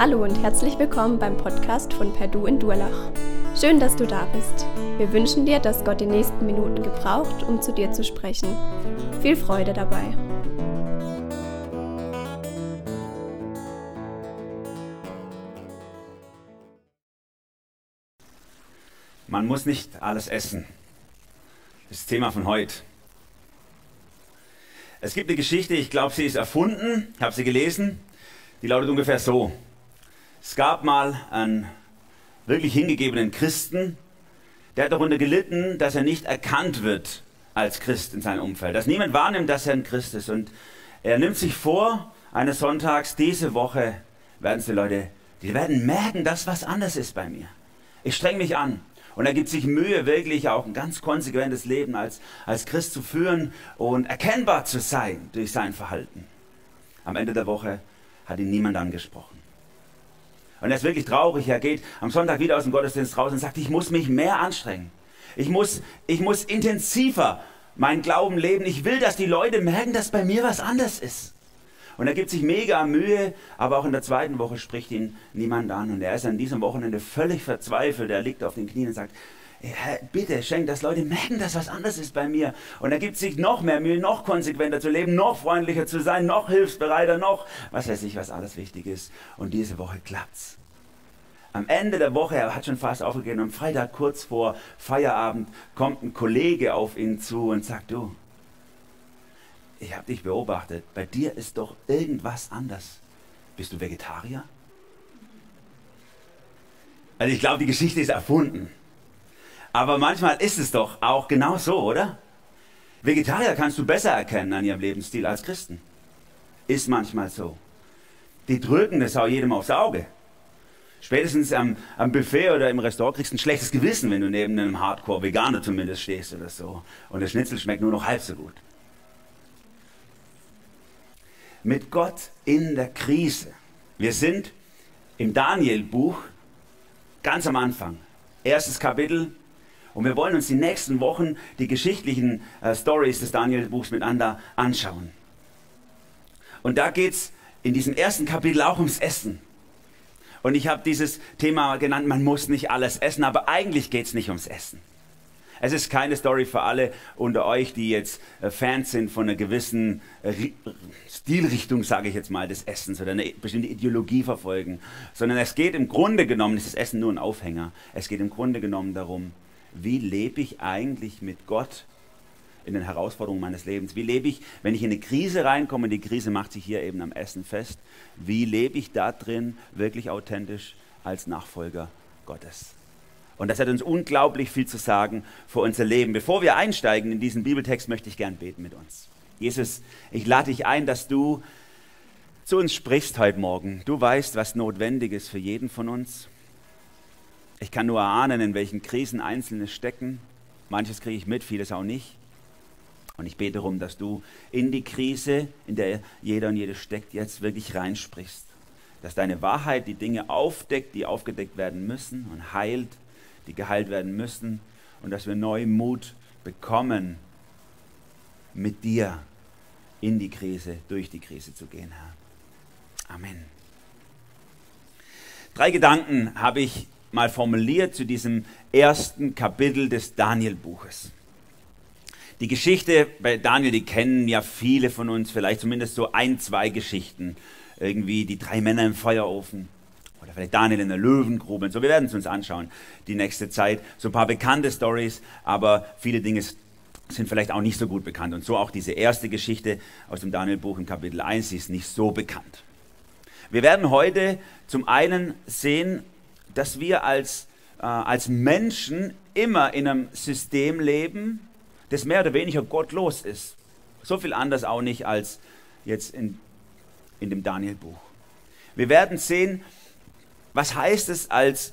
Hallo und herzlich willkommen beim Podcast von Perdu in Durlach. Schön, dass du da bist. Wir wünschen dir, dass Gott die nächsten Minuten gebraucht, um zu dir zu sprechen. Viel Freude dabei. Man muss nicht alles essen. Das Thema von heute. Es gibt eine Geschichte, ich glaube, sie ist erfunden, ich habe sie gelesen, die lautet ungefähr so. Es gab mal einen wirklich hingegebenen Christen, der hat darunter gelitten, dass er nicht erkannt wird als Christ in seinem Umfeld, dass niemand wahrnimmt, dass er ein Christ ist. Und er nimmt sich vor, eines Sonntags, diese Woche werden es die Leute, die werden merken, dass was anders ist bei mir. Ich streng mich an. Und er gibt sich Mühe, wirklich auch ein ganz konsequentes Leben als, als Christ zu führen und erkennbar zu sein durch sein Verhalten. Am Ende der Woche hat ihn niemand angesprochen. Und er ist wirklich traurig. Er geht am Sonntag wieder aus dem Gottesdienst raus und sagt, ich muss mich mehr anstrengen. Ich muss, ich muss intensiver meinen Glauben leben. Ich will, dass die Leute merken, dass bei mir was anders ist. Und er gibt sich mega Mühe, aber auch in der zweiten Woche spricht ihn niemand an. Und er ist an diesem Wochenende völlig verzweifelt. Er liegt auf den Knien und sagt, bitte schenk, dass Leute merken, dass was anders ist bei mir. Und er gibt sich noch mehr Mühe, noch konsequenter zu leben, noch freundlicher zu sein, noch hilfsbereiter, noch was weiß ich, was alles wichtig ist. Und diese Woche klappt's. Am Ende der Woche, er hat schon fast aufgegeben, am Freitag kurz vor Feierabend kommt ein Kollege auf ihn zu und sagt, du, ich habe dich beobachtet, bei dir ist doch irgendwas anders. Bist du Vegetarier? Also ich glaube, die Geschichte ist erfunden. Aber manchmal ist es doch auch genau so, oder? Vegetarier kannst du besser erkennen an ihrem Lebensstil als Christen. Ist manchmal so. Die drücken das auch jedem aufs Auge. Spätestens am, am Buffet oder im Restaurant kriegst du ein schlechtes Gewissen, wenn du neben einem Hardcore-Veganer zumindest stehst oder so. Und der Schnitzel schmeckt nur noch halb so gut. Mit Gott in der Krise. Wir sind im Daniel-Buch ganz am Anfang. Erstes Kapitel, und wir wollen uns die nächsten Wochen die geschichtlichen äh, Stories des Daniel-Buchs miteinander anschauen. Und da geht es in diesem ersten Kapitel auch ums Essen. Und ich habe dieses Thema genannt, man muss nicht alles essen, aber eigentlich geht es nicht ums Essen. Es ist keine Story für alle unter euch, die jetzt äh, Fans sind von einer gewissen äh, Stilrichtung, sage ich jetzt mal, des Essens oder eine bestimmte Ideologie verfolgen, sondern es geht im Grunde genommen, ist das Essen nur ein Aufhänger, es geht im Grunde genommen darum, wie lebe ich eigentlich mit Gott in den Herausforderungen meines Lebens? Wie lebe ich, wenn ich in eine Krise reinkomme, die Krise macht sich hier eben am Essen fest, wie lebe ich da drin wirklich authentisch als Nachfolger Gottes? Und das hat uns unglaublich viel zu sagen für unser Leben. Bevor wir einsteigen in diesen Bibeltext, möchte ich gern beten mit uns. Jesus, ich lade dich ein, dass du zu uns sprichst heute Morgen. Du weißt, was notwendig ist für jeden von uns. Ich kann nur erahnen, in welchen Krisen Einzelne stecken. Manches kriege ich mit, vieles auch nicht. Und ich bete darum, dass du in die Krise, in der jeder und jede steckt, jetzt wirklich reinsprichst. Dass deine Wahrheit die Dinge aufdeckt, die aufgedeckt werden müssen und heilt, die geheilt werden müssen. Und dass wir neuen Mut bekommen, mit dir in die Krise, durch die Krise zu gehen, Herr. Amen. Drei Gedanken habe ich mal formuliert zu diesem ersten Kapitel des Daniel-Buches. Die Geschichte bei Daniel, die kennen ja viele von uns, vielleicht zumindest so ein, zwei Geschichten. Irgendwie die drei Männer im Feuerofen oder vielleicht Daniel in der Löwengrube. Und so, wir werden es uns anschauen die nächste Zeit. So ein paar bekannte Stories, aber viele Dinge sind vielleicht auch nicht so gut bekannt. Und so auch diese erste Geschichte aus dem Daniel-Buch im Kapitel 1, die ist nicht so bekannt. Wir werden heute zum einen sehen, dass wir als, äh, als Menschen immer in einem System leben, das mehr oder weniger gottlos ist. So viel anders auch nicht als jetzt in, in dem Daniel-Buch. Wir werden sehen, was heißt es als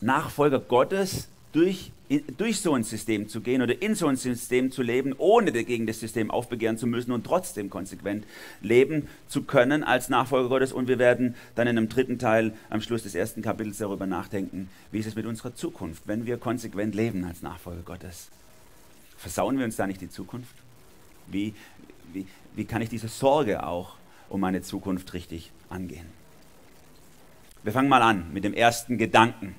Nachfolger Gottes durch durch so ein System zu gehen oder in so ein System zu leben, ohne gegen das System aufbegehren zu müssen und trotzdem konsequent leben zu können als Nachfolger Gottes. Und wir werden dann in einem dritten Teil am Schluss des ersten Kapitels darüber nachdenken, wie ist es mit unserer Zukunft, wenn wir konsequent leben als Nachfolger Gottes. Versauen wir uns da nicht die Zukunft? Wie, wie, wie kann ich diese Sorge auch um meine Zukunft richtig angehen? Wir fangen mal an mit dem ersten Gedanken.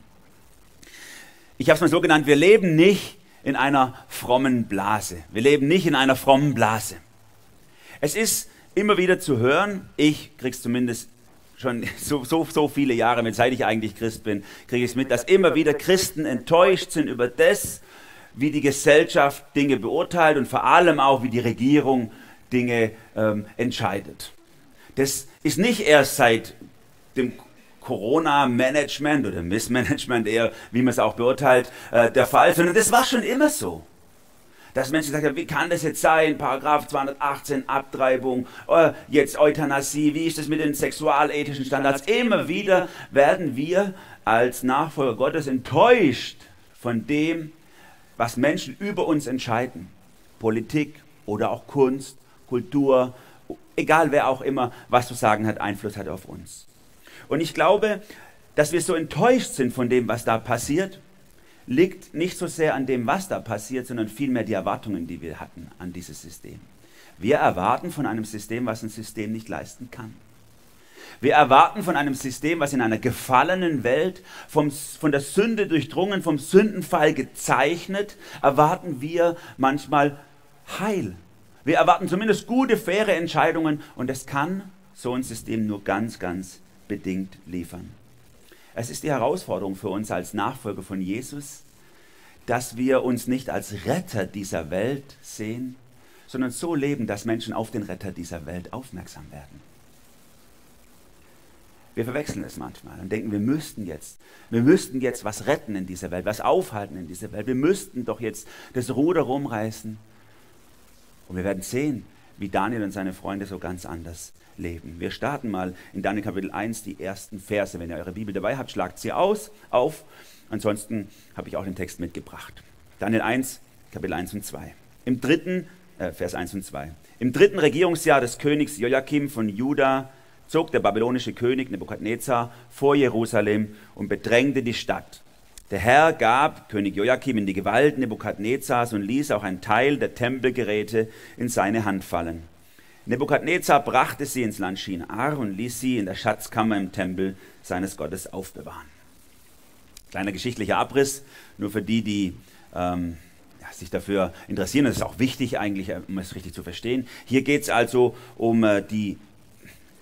Ich habe es mal so genannt, wir leben nicht in einer frommen Blase. Wir leben nicht in einer frommen Blase. Es ist immer wieder zu hören, ich krieg's zumindest schon so, so, so viele Jahre, seit ich eigentlich Christ bin, kriege ich es mit, dass immer wieder Christen enttäuscht sind über das, wie die Gesellschaft Dinge beurteilt und vor allem auch, wie die Regierung Dinge ähm, entscheidet. Das ist nicht erst seit dem Corona-Management oder Missmanagement eher, wie man es auch beurteilt, äh, der Fall, sondern das war schon immer so. Dass Menschen gesagt haben, wie kann das jetzt sein? Paragraph 218 Abtreibung, äh, jetzt Euthanasie, wie ist das mit den sexualethischen Standards? Immer wieder werden wir als Nachfolger Gottes enttäuscht von dem, was Menschen über uns entscheiden. Politik oder auch Kunst, Kultur, egal wer auch immer was zu sagen hat, Einfluss hat auf uns. Und ich glaube, dass wir so enttäuscht sind von dem, was da passiert, liegt nicht so sehr an dem, was da passiert, sondern vielmehr die Erwartungen, die wir hatten an dieses System. Wir erwarten von einem System, was ein System nicht leisten kann. Wir erwarten von einem System, was in einer gefallenen Welt, vom, von der Sünde durchdrungen, vom Sündenfall gezeichnet, erwarten wir manchmal Heil. Wir erwarten zumindest gute, faire Entscheidungen und es kann so ein System nur ganz, ganz bedingt liefern. Es ist die Herausforderung für uns als Nachfolger von Jesus, dass wir uns nicht als Retter dieser Welt sehen, sondern so leben, dass Menschen auf den Retter dieser Welt aufmerksam werden. Wir verwechseln es manchmal und denken, wir müssten jetzt, wir müssten jetzt was retten in dieser Welt, was aufhalten in dieser Welt. Wir müssten doch jetzt das Ruder rumreißen. Und wir werden sehen, wie Daniel und seine Freunde so ganz anders leben. Wir starten mal in Daniel Kapitel 1 die ersten Verse. Wenn ihr eure Bibel dabei habt, schlagt sie aus, auf. Ansonsten habe ich auch den Text mitgebracht. Daniel 1, Kapitel 1 und 2. Im dritten, äh, Vers 1 und 2. Im dritten Regierungsjahr des Königs Joachim von Juda zog der babylonische König Nebukadnezar vor Jerusalem und bedrängte die Stadt. Der Herr gab König Joachim in die Gewalt Nebukadnezars und ließ auch einen Teil der Tempelgeräte in seine Hand fallen. Nebukadnezar brachte sie ins Land Shinar und ließ sie in der Schatzkammer im Tempel seines Gottes aufbewahren. Kleiner geschichtlicher Abriss, nur für die, die ähm, sich dafür interessieren. Das ist auch wichtig eigentlich, äh, um es richtig zu verstehen. Hier geht es also um äh, die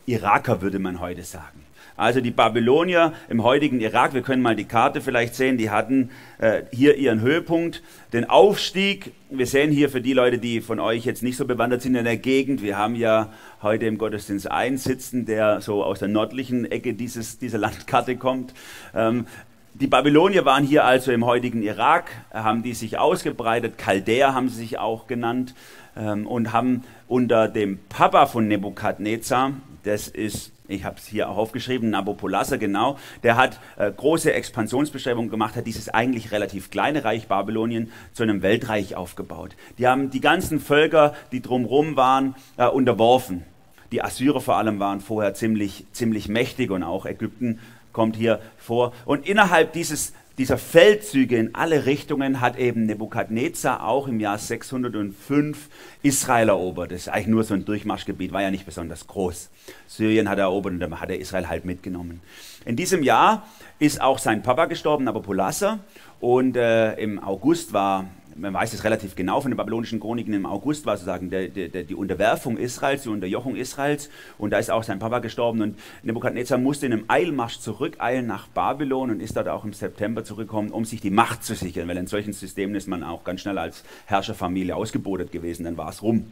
Iraker, würde man heute sagen. Also die Babylonier im heutigen Irak, wir können mal die Karte vielleicht sehen, die hatten äh, hier ihren Höhepunkt, den Aufstieg. Wir sehen hier für die Leute, die von euch jetzt nicht so bewandert sind in der Gegend, wir haben ja heute im Gottesdienst einen sitzen, der so aus der nördlichen Ecke dieses, dieser Landkarte kommt. Ähm, die Babylonier waren hier also im heutigen Irak, haben die sich ausgebreitet, Chaldäer haben sie sich auch genannt ähm, und haben unter dem Papa von Nebukadnezar, das ist ich habe es hier auch aufgeschrieben, Nabopolassar, genau, der hat äh, große Expansionsbestrebungen gemacht, hat dieses eigentlich relativ kleine Reich Babylonien zu einem Weltreich aufgebaut. Die haben die ganzen Völker, die drumherum waren, äh, unterworfen. Die Assyrer vor allem waren vorher ziemlich, ziemlich mächtig und auch Ägypten kommt hier vor. Und innerhalb dieses dieser Feldzüge in alle Richtungen hat eben Nebukadnezar auch im Jahr 605 Israel erobert. Das ist eigentlich nur so ein Durchmarschgebiet, war ja nicht besonders groß. Syrien hat er erobert und dann hat er Israel halt mitgenommen. In diesem Jahr ist auch sein Papa gestorben, Nabopolassar. Und äh, im August war man weiß es relativ genau von den babylonischen Chroniken, im August war sozusagen der, der, die Unterwerfung Israels, die Unterjochung Israels. Und da ist auch sein Papa gestorben. Und Nebukadnezar musste in einem Eilmarsch zurückeilen nach Babylon und ist dort auch im September zurückgekommen, um sich die Macht zu sichern, weil in solchen Systemen ist man auch ganz schnell als Herrscherfamilie ausgebotet gewesen, dann war es rum.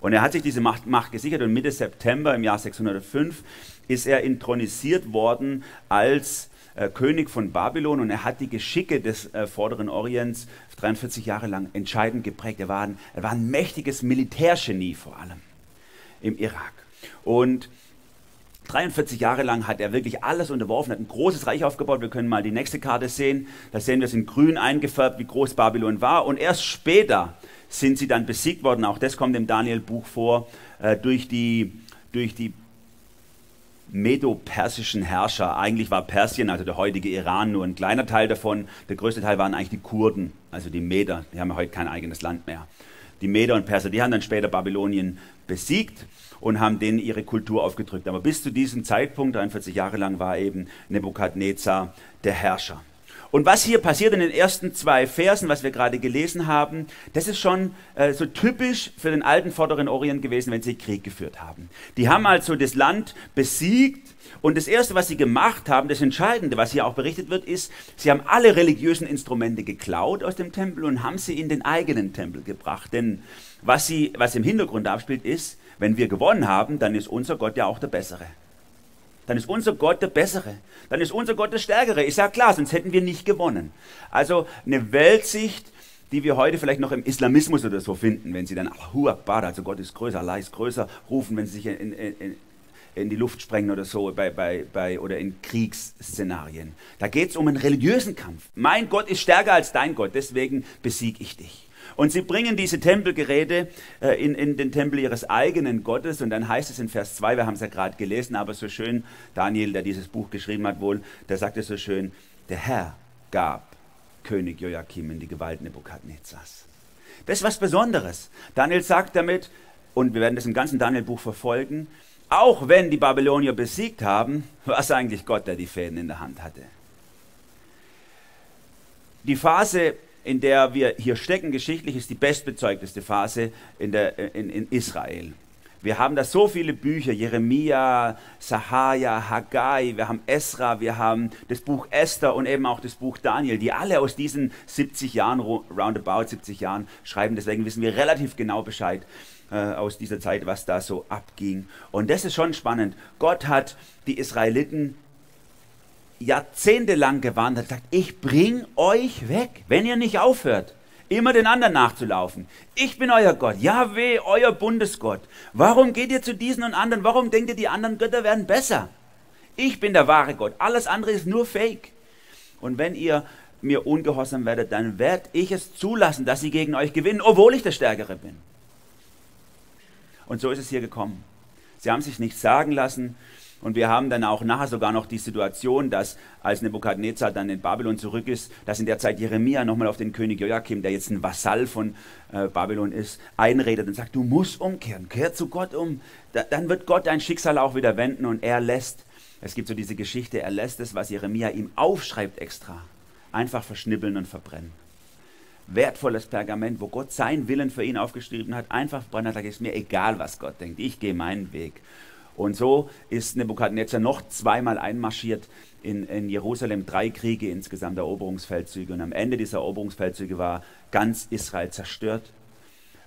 Und er hat sich diese Macht, Macht gesichert. Und Mitte September im Jahr 605 ist er intronisiert worden als äh, König von Babylon und er hat die Geschicke des äh, vorderen Orients 43 Jahre lang entscheidend geprägt. Er war, ein, er war ein mächtiges Militärgenie vor allem im Irak. Und 43 Jahre lang hat er wirklich alles unterworfen, hat ein großes Reich aufgebaut. Wir können mal die nächste Karte sehen. Da sehen wir es in grün eingefärbt, wie groß Babylon war. Und erst später sind sie dann besiegt worden. Auch das kommt im Daniel-Buch vor, äh, durch die, durch die medo-persischen Herrscher. Eigentlich war Persien, also der heutige Iran, nur ein kleiner Teil davon. Der größte Teil waren eigentlich die Kurden, also die Meder. Die haben ja heute kein eigenes Land mehr. die Meder und Perser, die haben dann später Babylonien besiegt und haben denen ihre Kultur aufgedrückt. Aber bis zu diesem Zeitpunkt, 43 Jahre lang, war eben Nebukadnezar der Herrscher. Und was hier passiert in den ersten zwei Versen, was wir gerade gelesen haben, das ist schon äh, so typisch für den alten Vorderen Orient gewesen, wenn sie Krieg geführt haben. Die haben also das Land besiegt und das Erste, was sie gemacht haben, das Entscheidende, was hier auch berichtet wird, ist, sie haben alle religiösen Instrumente geklaut aus dem Tempel und haben sie in den eigenen Tempel gebracht. Denn was, sie, was im Hintergrund abspielt, ist, wenn wir gewonnen haben, dann ist unser Gott ja auch der Bessere. Dann ist unser Gott der Bessere. Dann ist unser Gott der Stärkere. Ich sage klar, sonst hätten wir nicht gewonnen. Also eine Weltsicht, die wir heute vielleicht noch im Islamismus oder so finden, wenn sie dann Allahu Akbar, also Gott ist größer, Allah ist größer, rufen, wenn sie sich in, in, in die Luft sprengen oder so, bei, bei, bei, oder in Kriegsszenarien. Da geht es um einen religiösen Kampf. Mein Gott ist stärker als dein Gott, deswegen besiege ich dich. Und sie bringen diese Tempelgeräte äh, in, in den Tempel ihres eigenen Gottes. Und dann heißt es in Vers 2, wir haben es ja gerade gelesen, aber so schön, Daniel, der dieses Buch geschrieben hat, wohl, der sagte so schön, der Herr gab König Joachim in die Gewalt Nebukadnezars. Das ist was Besonderes. Daniel sagt damit, und wir werden das im ganzen Daniel-Buch verfolgen, auch wenn die Babylonier besiegt haben, war es eigentlich Gott, der die Fäden in der Hand hatte. Die Phase in der wir hier stecken, geschichtlich, ist die bestbezeugteste Phase in, der, in, in Israel. Wir haben da so viele Bücher, Jeremia, Sahaja, Haggai, wir haben Esra, wir haben das Buch Esther und eben auch das Buch Daniel, die alle aus diesen 70 Jahren, roundabout 70 Jahren schreiben. Deswegen wissen wir relativ genau Bescheid äh, aus dieser Zeit, was da so abging. Und das ist schon spannend. Gott hat die Israeliten jahrzehntelang gewarnt hat, sagt, ich bring euch weg, wenn ihr nicht aufhört, immer den anderen nachzulaufen. Ich bin euer Gott, Yahweh, euer Bundesgott. Warum geht ihr zu diesen und anderen? Warum denkt ihr, die anderen Götter werden besser? Ich bin der wahre Gott, alles andere ist nur Fake. Und wenn ihr mir ungehorsam werdet, dann werde ich es zulassen, dass sie gegen euch gewinnen, obwohl ich der Stärkere bin. Und so ist es hier gekommen. Sie haben sich nichts sagen lassen, und wir haben dann auch nachher sogar noch die Situation, dass als Nebukadnezar dann in Babylon zurück ist, dass in der Zeit Jeremia nochmal auf den König Joachim, der jetzt ein Vasall von äh, Babylon ist, einredet und sagt, du musst umkehren, kehr zu Gott um. Da, dann wird Gott dein Schicksal auch wieder wenden und er lässt, es gibt so diese Geschichte, er lässt es, was Jeremia ihm aufschreibt extra, einfach verschnibbeln und verbrennen. Wertvolles Pergament, wo Gott seinen Willen für ihn aufgeschrieben hat, einfach verbrennen hat, sagt, ist mir egal, was Gott denkt, ich gehe meinen Weg. Und so ist Nebukadnezar noch zweimal einmarschiert in, in, Jerusalem, drei Kriege insgesamt, Eroberungsfeldzüge. Und am Ende dieser Eroberungsfeldzüge war ganz Israel zerstört,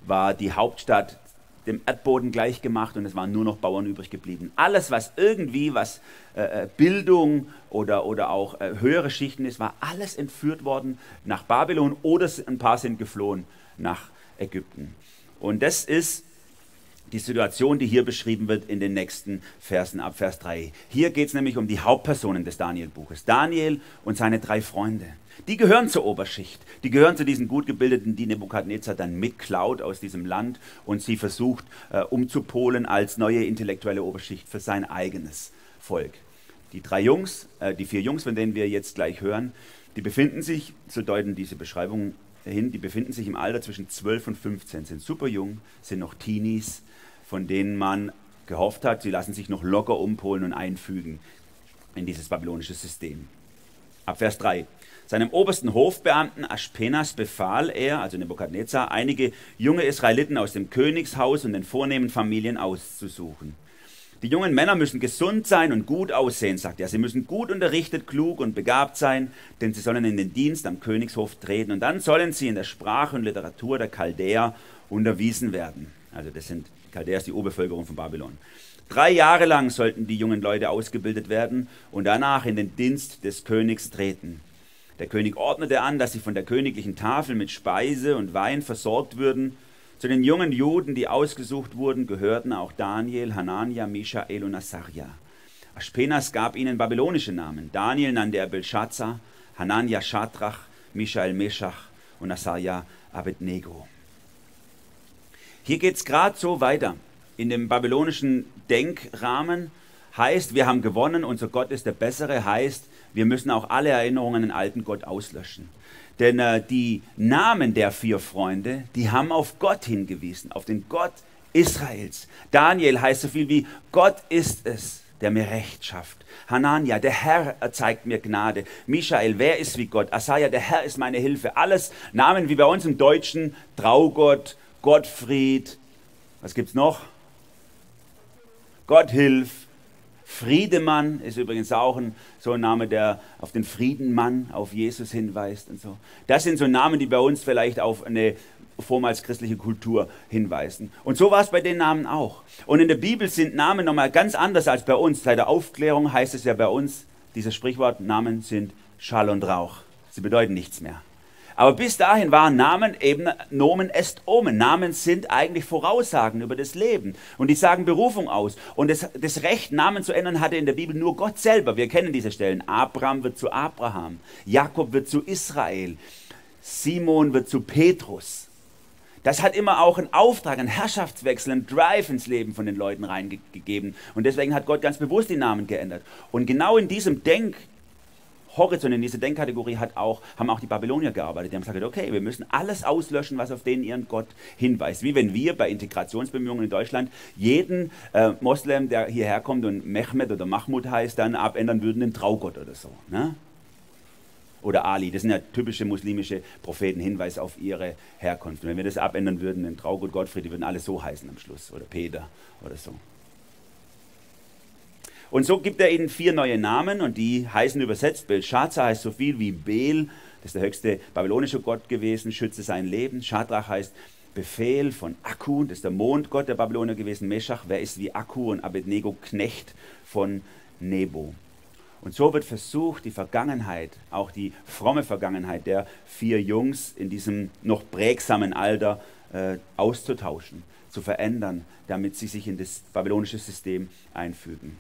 war die Hauptstadt dem Erdboden gleichgemacht und es waren nur noch Bauern übrig geblieben. Alles, was irgendwie, was äh, äh, Bildung oder, oder auch äh, höhere Schichten ist, war alles entführt worden nach Babylon oder ein paar sind geflohen nach Ägypten. Und das ist die Situation, die hier beschrieben wird in den nächsten Versen ab Vers 3. Hier geht es nämlich um die Hauptpersonen des Daniel-Buches. Daniel und seine drei Freunde. Die gehören zur Oberschicht. Die gehören zu diesen gut gebildeten, die Nebukadnezar dann mitklaut aus diesem Land und sie versucht äh, umzupolen als neue intellektuelle Oberschicht für sein eigenes Volk. Die drei Jungs, äh, die vier Jungs, von denen wir jetzt gleich hören, die befinden sich, so deuten diese Beschreibungen hin, die befinden sich im Alter zwischen 12 und 15, sind super jung, sind noch Teenies, von denen man gehofft hat, sie lassen sich noch locker umpolen und einfügen in dieses babylonische System. Ab Vers 3. Seinem obersten Hofbeamten Aschpenas befahl er, also Nebukadnezar, einige junge Israeliten aus dem Königshaus und den vornehmen Familien auszusuchen. Die jungen Männer müssen gesund sein und gut aussehen, sagt er. Sie müssen gut unterrichtet, klug und begabt sein, denn sie sollen in den Dienst am Königshof treten und dann sollen sie in der Sprache und Literatur der Chaldäer unterwiesen werden. Also das sind Chaldäer die Urbevölkerung von Babylon. Drei Jahre lang sollten die jungen Leute ausgebildet werden und danach in den Dienst des Königs treten. Der König ordnete an, dass sie von der königlichen Tafel mit Speise und Wein versorgt würden. Zu den jungen Juden, die ausgesucht wurden, gehörten auch Daniel, Hanania, Mishael und Asaria. Aspenas gab ihnen babylonische Namen. Daniel nannte er Belshazzar, Hanania Shadrach, Mishael Meshach und Asaria Abednego. Hier geht es gerade so weiter. In dem babylonischen Denkrahmen heißt, wir haben gewonnen, unser Gott ist der bessere, heißt, wir müssen auch alle Erinnerungen an den alten Gott auslöschen. Denn äh, die Namen der vier Freunde, die haben auf Gott hingewiesen, auf den Gott Israels. Daniel heißt so viel wie Gott ist es, der mir Recht schafft. Hanania, der Herr erzeigt mir Gnade. Michael, wer ist wie Gott? Asaja, der Herr ist meine Hilfe. Alles Namen wie bei uns im Deutschen. Traugott, Gottfried. Was gibt's noch? Gott hilf. Friedemann ist übrigens auch ein, so ein Name, der auf den Friedenmann, auf Jesus hinweist und so. Das sind so Namen, die bei uns vielleicht auf eine vormals christliche Kultur hinweisen. Und so war es bei den Namen auch. Und in der Bibel sind Namen nochmal ganz anders als bei uns. Seit der Aufklärung heißt es ja bei uns, dieses Sprichwort, Namen sind Schall und Rauch. Sie bedeuten nichts mehr. Aber bis dahin waren Namen eben Nomen est Omen. Namen sind eigentlich Voraussagen über das Leben. Und die sagen Berufung aus. Und das, das Recht, Namen zu ändern, hatte in der Bibel nur Gott selber. Wir kennen diese Stellen. Abraham wird zu Abraham. Jakob wird zu Israel. Simon wird zu Petrus. Das hat immer auch einen Auftrag, einen Herrschaftswechsel, einen Drive ins Leben von den Leuten reingegeben. Und deswegen hat Gott ganz bewusst die Namen geändert. Und genau in diesem Denk, Horizont, in dieser Denkkategorie hat auch, haben auch die Babylonier gearbeitet. Die haben gesagt, okay, wir müssen alles auslöschen, was auf den ihren Gott hinweist. Wie wenn wir bei Integrationsbemühungen in Deutschland jeden äh, Moslem, der hierher kommt und Mehmet oder Mahmud heißt, dann abändern würden in Traugott oder so. Ne? Oder Ali, das sind ja typische muslimische Propheten, Hinweis auf ihre Herkunft. Und wenn wir das abändern würden in Traugott, Gottfried, die würden alle so heißen am Schluss. Oder Peter oder so. Und so gibt er ihnen vier neue Namen und die heißen übersetzt, Belshazzar heißt so viel wie Bel, das ist der höchste babylonische Gott gewesen, schütze sein Leben. Shadrach heißt Befehl von Akku, das ist der Mondgott der Babylonier gewesen. Meshach, wer ist wie Akku und Abednego, Knecht von Nebo. Und so wird versucht, die Vergangenheit, auch die fromme Vergangenheit der vier Jungs in diesem noch prägsamen Alter äh, auszutauschen, zu verändern, damit sie sich in das babylonische System einfügen.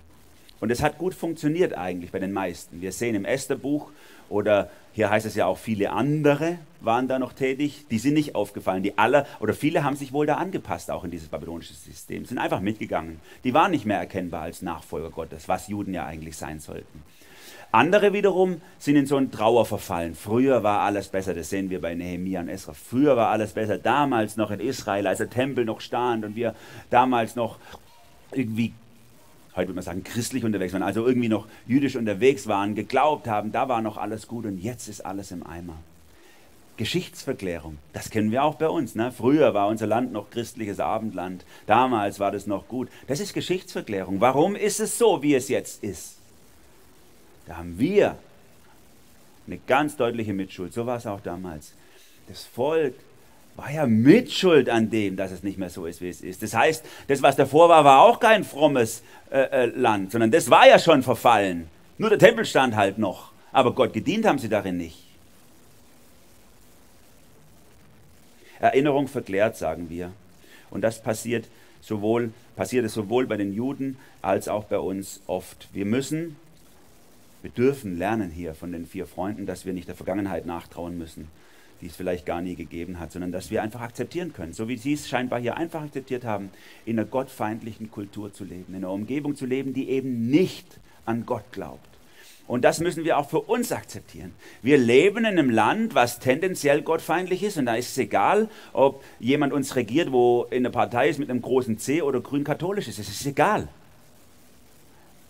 Und es hat gut funktioniert eigentlich bei den meisten. Wir sehen im Estherbuch oder hier heißt es ja auch viele andere waren da noch tätig, die sind nicht aufgefallen. Die alle oder viele haben sich wohl da angepasst auch in dieses babylonische System, sind einfach mitgegangen. Die waren nicht mehr erkennbar als Nachfolger Gottes, was Juden ja eigentlich sein sollten. Andere wiederum sind in so einen Trauer verfallen. Früher war alles besser, das sehen wir bei Nehemiah und Esra. Früher war alles besser, damals noch in Israel, als der Tempel noch stand und wir damals noch irgendwie heute würde man sagen, christlich unterwegs waren, also irgendwie noch jüdisch unterwegs waren, geglaubt haben, da war noch alles gut und jetzt ist alles im Eimer. Geschichtsverklärung, das kennen wir auch bei uns. Ne? Früher war unser Land noch christliches Abendland, damals war das noch gut. Das ist Geschichtsverklärung. Warum ist es so, wie es jetzt ist? Da haben wir eine ganz deutliche Mitschuld. So war es auch damals. Das Volk war ja Mitschuld an dem, dass es nicht mehr so ist, wie es ist. Das heißt, das, was davor war, war auch kein frommes äh, äh, Land, sondern das war ja schon verfallen. Nur der Tempel stand halt noch. Aber Gott gedient haben sie darin nicht. Erinnerung verklärt, sagen wir. Und das passiert sowohl, passiert es sowohl bei den Juden als auch bei uns oft. Wir müssen, wir dürfen lernen hier von den vier Freunden, dass wir nicht der Vergangenheit nachtrauen müssen, die es vielleicht gar nie gegeben hat, sondern dass wir einfach akzeptieren können, so wie sie es scheinbar hier einfach akzeptiert haben, in einer gottfeindlichen Kultur zu leben, in einer Umgebung zu leben, die eben nicht an Gott glaubt. Und das müssen wir auch für uns akzeptieren. Wir leben in einem Land, was tendenziell gottfeindlich ist. Und da ist es egal, ob jemand uns regiert, wo in der Partei ist mit einem großen C oder grün-katholisch ist. Es ist egal.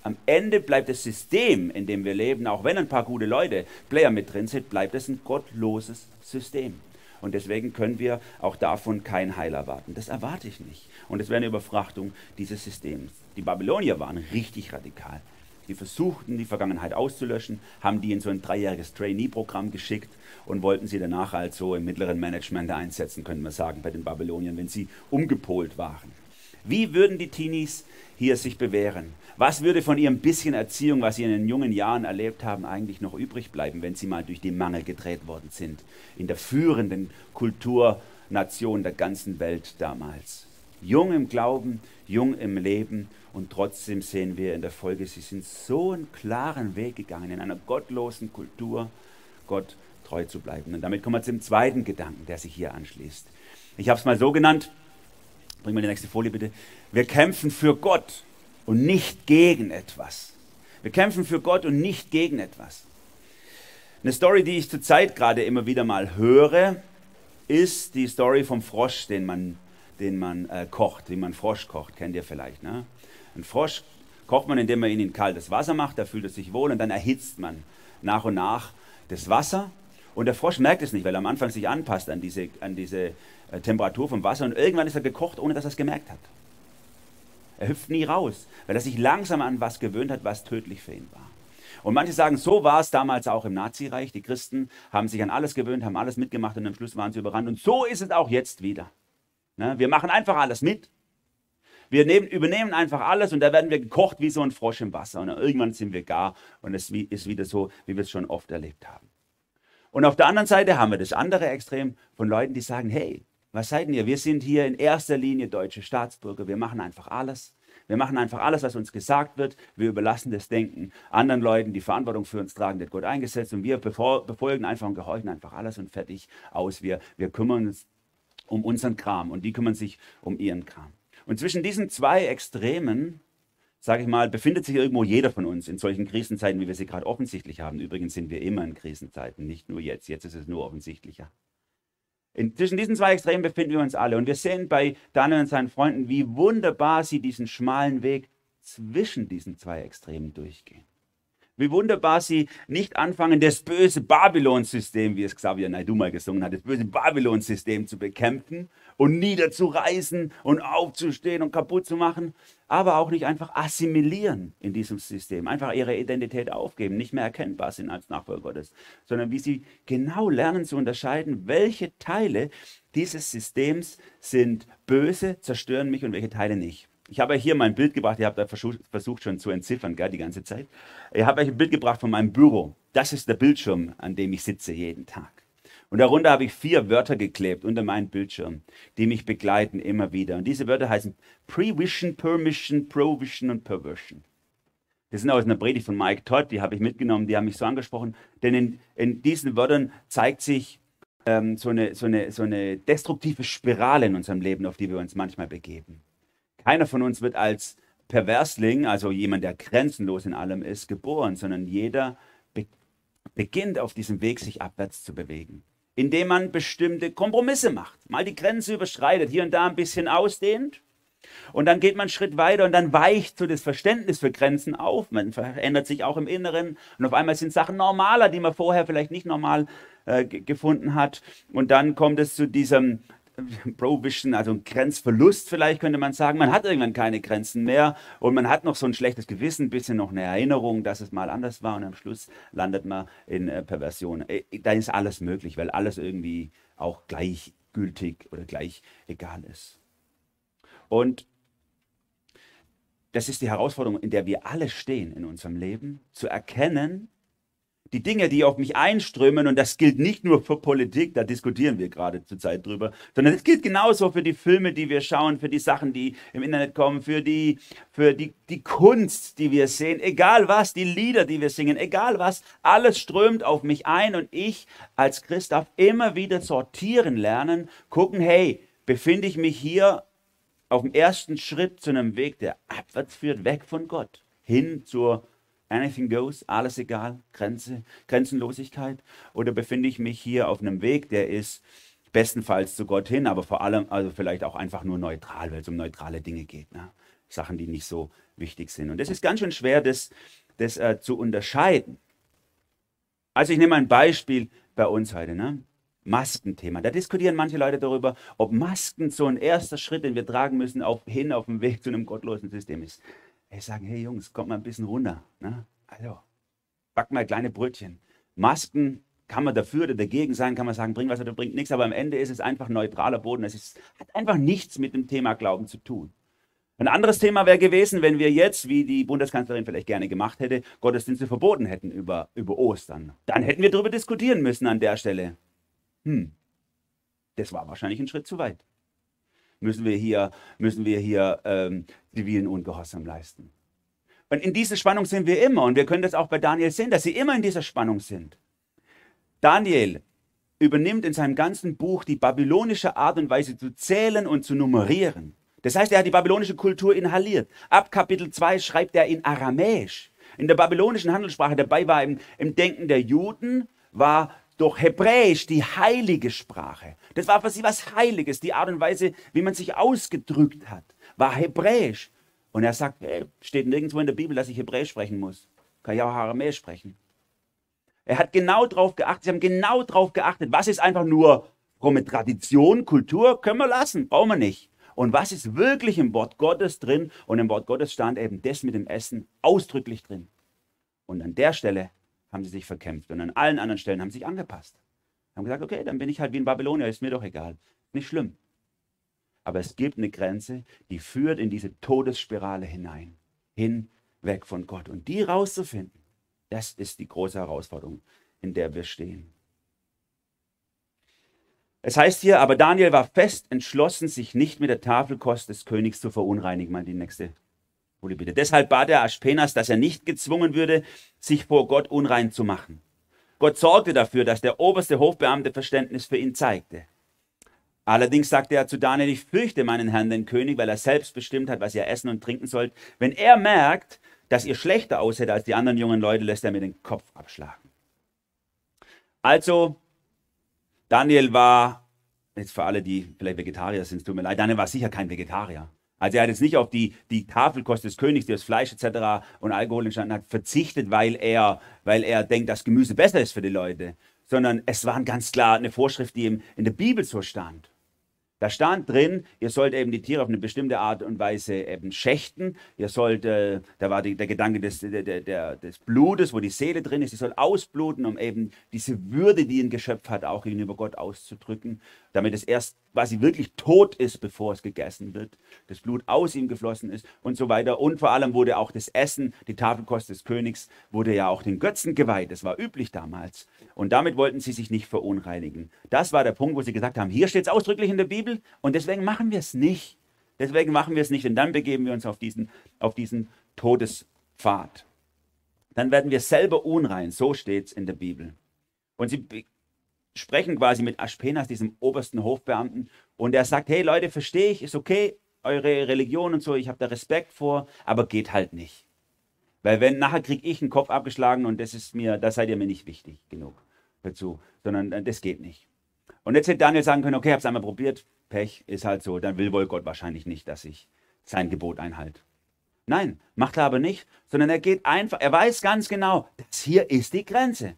Am Ende bleibt das System, in dem wir leben, auch wenn ein paar gute Leute, Player mit drin sind, bleibt es ein gottloses System. Und deswegen können wir auch davon kein Heil erwarten. Das erwarte ich nicht. Und es wäre eine Überfrachtung dieses Systems. Die Babylonier waren richtig radikal. Die versuchten, die Vergangenheit auszulöschen, haben die in so ein dreijähriges Trainee-Programm geschickt und wollten sie danach halt so im mittleren Management einsetzen, könnte man sagen, bei den Babyloniern, wenn sie umgepolt waren. Wie würden die Teenies hier sich bewähren? Was würde von ihrem bisschen Erziehung, was sie in den jungen Jahren erlebt haben, eigentlich noch übrig bleiben, wenn sie mal durch die Mangel gedreht worden sind? In der führenden Kulturnation der ganzen Welt damals. Jung im Glauben, jung im Leben und trotzdem sehen wir in der Folge, sie sind so einen klaren Weg gegangen, in einer gottlosen Kultur, Gott treu zu bleiben. Und damit kommen wir zum zweiten Gedanken, der sich hier anschließt. Ich habe es mal so genannt, bring mal die nächste Folie bitte. Wir kämpfen für Gott und nicht gegen etwas. Wir kämpfen für Gott und nicht gegen etwas. Eine Story, die ich zurzeit gerade immer wieder mal höre, ist die Story vom Frosch, den man, den man äh, kocht, wie man Frosch kocht, kennt ihr vielleicht. Ne? Ein Frosch kocht man, indem man ihn in kaltes Wasser macht, da fühlt er sich wohl und dann erhitzt man nach und nach das Wasser. Und der Frosch merkt es nicht, weil er am Anfang sich anpasst an diese, an diese äh, Temperatur vom Wasser und irgendwann ist er gekocht, ohne dass er es gemerkt hat. Er hüpft nie raus, weil er sich langsam an was gewöhnt hat, was tödlich für ihn war. Und manche sagen, so war es damals auch im Nazireich. Die Christen haben sich an alles gewöhnt, haben alles mitgemacht und am Schluss waren sie überrannt. Und so ist es auch jetzt wieder. Ne? Wir machen einfach alles mit. Wir nehmen, übernehmen einfach alles und da werden wir gekocht wie so ein Frosch im Wasser. Und irgendwann sind wir gar und es ist wieder so, wie wir es schon oft erlebt haben. Und auf der anderen Seite haben wir das andere Extrem von Leuten, die sagen, hey, was seid ihr? Wir sind hier in erster Linie deutsche Staatsbürger. Wir machen einfach alles. Wir machen einfach alles, was uns gesagt wird. Wir überlassen das Denken anderen Leuten, die Verantwortung für uns tragen, der Gott eingesetzt. Und wir befolgen einfach und gehorchen einfach alles und fertig aus. Wir, wir kümmern uns um unseren Kram und die kümmern sich um ihren Kram. Und zwischen diesen zwei Extremen, sage ich mal, befindet sich irgendwo jeder von uns in solchen Krisenzeiten, wie wir sie gerade offensichtlich haben. Übrigens sind wir immer in Krisenzeiten, nicht nur jetzt. Jetzt ist es nur offensichtlicher. In, zwischen diesen zwei Extremen befinden wir uns alle. Und wir sehen bei Daniel und seinen Freunden, wie wunderbar sie diesen schmalen Weg zwischen diesen zwei Extremen durchgehen. Wie wunderbar sie nicht anfangen, das böse Babylon-System, wie es Xavier Naidoo mal gesungen hat, das böse Babylon-System zu bekämpfen und niederzureißen und aufzustehen und kaputt zu machen, aber auch nicht einfach assimilieren in diesem System, einfach ihre Identität aufgeben, nicht mehr erkennbar sind als Nachfolger Gottes, sondern wie sie genau lernen zu unterscheiden, welche Teile dieses Systems sind böse, zerstören mich und welche Teile nicht. Ich habe euch hier mein Bild gebracht, ihr habt da versucht, schon zu entziffern, gell, die ganze Zeit. Ich habe euch ein Bild gebracht von meinem Büro. Das ist der Bildschirm, an dem ich sitze jeden Tag. Und darunter habe ich vier Wörter geklebt unter meinen Bildschirm, die mich begleiten immer wieder. Und diese Wörter heißen Prevision, Permission, Provision und Perversion. Das sind aus einer Predigt von Mike Todd, die habe ich mitgenommen, die haben mich so angesprochen. Denn in, in diesen Wörtern zeigt sich ähm, so, eine, so, eine, so eine destruktive Spirale in unserem Leben, auf die wir uns manchmal begeben. Keiner von uns wird als Perversling, also jemand, der grenzenlos in allem ist, geboren, sondern jeder be beginnt auf diesem Weg, sich abwärts zu bewegen. Indem man bestimmte Kompromisse macht, mal die Grenze überschreitet, hier und da ein bisschen ausdehnt. Und dann geht man einen Schritt weiter und dann weicht so das Verständnis für Grenzen auf. Man verändert sich auch im Inneren und auf einmal sind Sachen normaler, die man vorher vielleicht nicht normal äh, gefunden hat. Und dann kommt es zu diesem Prohibition, also ein Grenzverlust vielleicht könnte man sagen. Man hat irgendwann keine Grenzen mehr und man hat noch so ein schlechtes Gewissen, ein bisschen noch eine Erinnerung, dass es mal anders war und am Schluss landet man in äh, Perversion. Äh, da ist alles möglich, weil alles irgendwie auch gleichgültig oder gleich egal ist. Und das ist die Herausforderung, in der wir alle stehen in unserem Leben, zu erkennen, die Dinge, die auf mich einströmen, und das gilt nicht nur für Politik, da diskutieren wir gerade zurzeit drüber, sondern es gilt genauso für die Filme, die wir schauen, für die Sachen, die im Internet kommen, für die, für die, die Kunst, die wir sehen, egal was, die Lieder, die wir singen, egal was, alles strömt auf mich ein und ich als Christ darf immer wieder sortieren lernen, gucken, hey, befinde ich mich hier auf dem ersten Schritt zu einem Weg, der abwärts führt, weg von Gott, hin zur Anything goes, alles egal, Grenze, Grenzenlosigkeit? Oder befinde ich mich hier auf einem Weg, der ist bestenfalls zu Gott hin, aber vor allem, also vielleicht auch einfach nur neutral, weil es um neutrale Dinge geht. Ne? Sachen, die nicht so wichtig sind. Und das ist ganz schön schwer, das, das äh, zu unterscheiden. Also ich nehme ein Beispiel bei uns heute. Ne? Maskenthema. Da diskutieren manche Leute darüber, ob Masken so ein erster Schritt, den wir tragen müssen, auf, hin auf dem Weg zu einem gottlosen System ist. Ich sage, hey Jungs, kommt mal ein bisschen runter. Ne? Also, back mal kleine Brötchen. Masken kann man dafür oder dagegen sein, kann man sagen, bringt was oder bringt nichts, aber am Ende ist es einfach neutraler Boden. Es ist, hat einfach nichts mit dem Thema Glauben zu tun. Ein anderes Thema wäre gewesen, wenn wir jetzt, wie die Bundeskanzlerin vielleicht gerne gemacht hätte, Gottesdienste verboten hätten über, über Ostern. Dann hätten wir darüber diskutieren müssen an der Stelle. Hm, das war wahrscheinlich ein Schritt zu weit müssen wir hier, müssen wir hier ähm, zivilen Ungehorsam leisten. Und in dieser Spannung sind wir immer. Und wir können das auch bei Daniel sehen, dass sie immer in dieser Spannung sind. Daniel übernimmt in seinem ganzen Buch die babylonische Art und Weise zu zählen und zu nummerieren. Das heißt, er hat die babylonische Kultur inhaliert. Ab Kapitel 2 schreibt er in Aramäisch, in der babylonischen Handelssprache. Dabei war im, im Denken der Juden war durch Hebräisch die heilige Sprache. Das war für sie was Heiliges. Die Art und Weise, wie man sich ausgedrückt hat, war Hebräisch. Und er sagt, hey, steht nirgendwo in der Bibel, dass ich Hebräisch sprechen muss. Kann ich auch Aramäisch sprechen. Er hat genau darauf geachtet, sie haben genau darauf geachtet, was ist einfach nur fromme Tradition, Kultur, können wir lassen, brauchen wir nicht. Und was ist wirklich im Wort Gottes drin? Und im Wort Gottes stand eben das mit dem Essen ausdrücklich drin. Und an der Stelle haben sie sich verkämpft und an allen anderen Stellen haben sie sich angepasst. Haben gesagt, okay, dann bin ich halt wie ein Babylonier, ist mir doch egal. Nicht schlimm. Aber es gibt eine Grenze, die führt in diese Todesspirale hinein, hin, weg von Gott. Und die rauszufinden, das ist die große Herausforderung, in der wir stehen. Es heißt hier, aber Daniel war fest entschlossen, sich nicht mit der Tafelkost des Königs zu verunreinigen. Mal die nächste Folie bitte. Deshalb bat er Aspenas, dass er nicht gezwungen würde, sich vor Gott unrein zu machen. Gott sorgte dafür, dass der oberste Hofbeamte Verständnis für ihn zeigte. Allerdings sagte er zu Daniel, ich fürchte meinen Herrn, den König, weil er selbst bestimmt hat, was ihr essen und trinken sollt. Wenn er merkt, dass ihr schlechter aussieht als die anderen jungen Leute, lässt er mir den Kopf abschlagen. Also Daniel war, jetzt für alle, die vielleicht Vegetarier sind, tut mir leid, Daniel war sicher kein Vegetarier. Also er hat jetzt nicht auf die, die Tafelkost des Königs, die das Fleisch etc. und Alkohol entstanden hat, verzichtet, weil er, weil er denkt, dass Gemüse besser ist für die Leute, sondern es war ganz klar eine Vorschrift, die ihm in der Bibel so stand. Da stand drin, ihr sollt eben die Tiere auf eine bestimmte Art und Weise eben schächten. Ihr sollt, äh, da war die, der Gedanke des, der, der, des Blutes, wo die Seele drin ist, ihr sollt ausbluten, um eben diese Würde, die ein Geschöpf hat, auch gegenüber Gott auszudrücken, damit es erst quasi wirklich tot ist, bevor es gegessen wird, das Blut aus ihm geflossen ist und so weiter. Und vor allem wurde auch das Essen, die Tafelkost des Königs, wurde ja auch den Götzen geweiht. Das war üblich damals. Und damit wollten sie sich nicht verunreinigen. Das war der Punkt, wo sie gesagt haben, hier steht es ausdrücklich in der Bibel und deswegen machen wir es nicht. Deswegen machen wir es nicht, denn dann begeben wir uns auf diesen, auf diesen Todespfad. Dann werden wir selber unrein, so steht es in der Bibel. Und sie sprechen quasi mit Aspenas, diesem obersten Hofbeamten, und er sagt, hey Leute, verstehe ich, ist okay, eure Religion und so, ich habe da Respekt vor, aber geht halt nicht. Weil wenn nachher kriege ich einen Kopf abgeschlagen und das ist mir, da seid ihr mir nicht wichtig genug dazu, sondern äh, das geht nicht. Und jetzt hätte Daniel sagen können, okay, habe es einmal probiert, Pech ist halt so, dann will wohl Gott wahrscheinlich nicht, dass ich sein Gebot einhalte. Nein, macht er aber nicht, sondern er geht einfach, er weiß ganz genau, das hier ist die Grenze.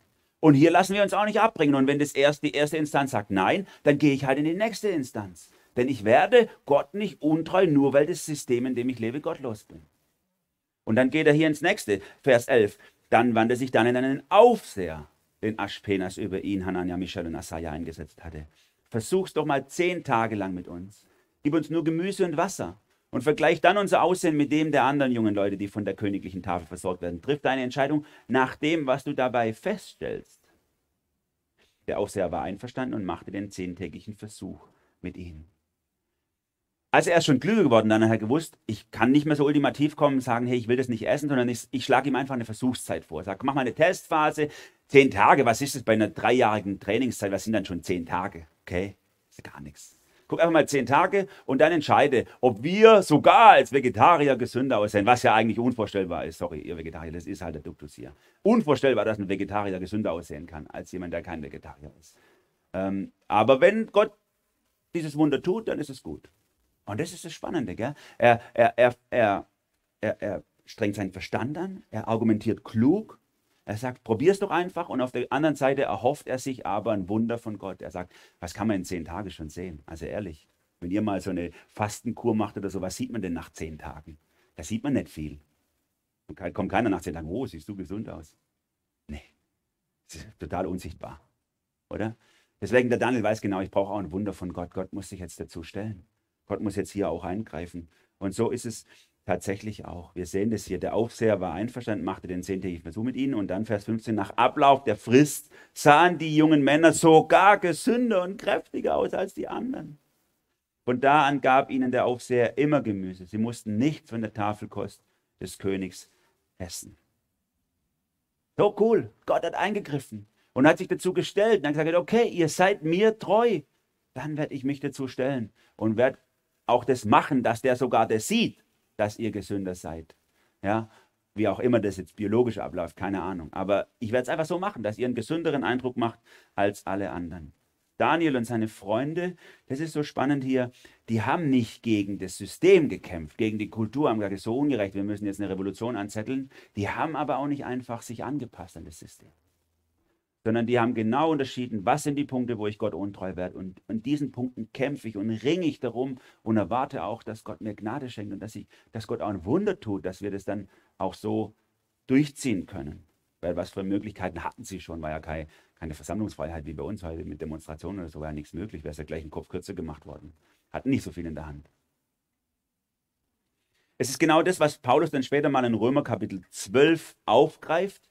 Und hier lassen wir uns auch nicht abbringen. Und wenn das erst, die erste Instanz sagt nein, dann gehe ich halt in die nächste Instanz. Denn ich werde Gott nicht untreu, nur weil das System, in dem ich lebe, gottlos bin. Und dann geht er hier ins nächste, Vers 11. Dann wandte sich dann in einen Aufseher, den Aschpenas über ihn, Hanania, Michael und Asaja eingesetzt hatte. Versuch's doch mal zehn Tage lang mit uns. Gib uns nur Gemüse und Wasser und vergleich dann unser Aussehen mit dem der anderen jungen Leute, die von der königlichen Tafel versorgt werden. Triff deine Entscheidung nach dem, was du dabei feststellst. Der Aufseher war einverstanden und machte den zehntägigen Versuch mit ihnen. Also er ist schon klüger geworden, dann hat er gewusst, ich kann nicht mehr so ultimativ kommen und sagen, hey, ich will das nicht essen, sondern ich, ich schlage ihm einfach eine Versuchszeit vor. Sag, mach mal eine Testphase, zehn Tage, was ist das bei einer dreijährigen Trainingszeit, was sind dann schon zehn Tage? Okay, ist ja gar nichts. Guck einfach mal zehn Tage und dann entscheide, ob wir sogar als Vegetarier gesünder aussehen, was ja eigentlich unvorstellbar ist. Sorry, ihr Vegetarier, das ist halt der Duktus hier. Unvorstellbar, dass ein Vegetarier gesünder aussehen kann als jemand, der kein Vegetarier ist. Ähm, aber wenn Gott dieses Wunder tut, dann ist es gut. Und das ist das Spannende, gell? Er, er, er, er, er, er strengt seinen Verstand an, er argumentiert klug er sagt, probier es doch einfach. Und auf der anderen Seite erhofft er sich aber ein Wunder von Gott. Er sagt, was kann man in zehn Tagen schon sehen? Also ehrlich, wenn ihr mal so eine Fastenkur macht oder so, was sieht man denn nach zehn Tagen? Da sieht man nicht viel. Und kommt keiner nach zehn Tagen, oh, siehst du gesund aus. Nee, das ist total unsichtbar, oder? Deswegen, der Daniel weiß genau, ich brauche auch ein Wunder von Gott. Gott muss sich jetzt dazu stellen. Gott muss jetzt hier auch eingreifen. Und so ist es tatsächlich auch. Wir sehen das hier. Der Aufseher war einverstanden, machte den zehntägigen Versuch mit ihnen. Und dann Vers 15, nach Ablauf der Frist sahen die jungen Männer sogar gesünder und kräftiger aus als die anderen. Von da an gab ihnen der Aufseher immer Gemüse. Sie mussten nichts von der Tafelkost des Königs essen. So cool. Gott hat eingegriffen und hat sich dazu gestellt und hat gesagt, okay, ihr seid mir treu. Dann werde ich mich dazu stellen und werde auch das machen, dass der sogar das sieht dass ihr gesünder seid. Ja? Wie auch immer das jetzt biologisch abläuft, keine Ahnung. Aber ich werde es einfach so machen, dass ihr einen gesünderen Eindruck macht als alle anderen. Daniel und seine Freunde, das ist so spannend hier, die haben nicht gegen das System gekämpft, gegen die Kultur, haben gesagt, so ungerecht, wir müssen jetzt eine Revolution anzetteln. Die haben aber auch nicht einfach sich angepasst an das System sondern die haben genau unterschieden, was sind die Punkte, wo ich Gott untreu werde. Und in diesen Punkten kämpfe ich und ringe ich darum und erwarte auch, dass Gott mir Gnade schenkt und dass, ich, dass Gott auch ein Wunder tut, dass wir das dann auch so durchziehen können. Weil was für Möglichkeiten hatten sie schon, war ja keine, keine Versammlungsfreiheit wie bei uns heute mit Demonstrationen oder so, war ja nichts möglich, wäre es ja gleich ein Kopf kürzer gemacht worden. Hatten nicht so viel in der Hand. Es ist genau das, was Paulus dann später mal in Römer Kapitel 12 aufgreift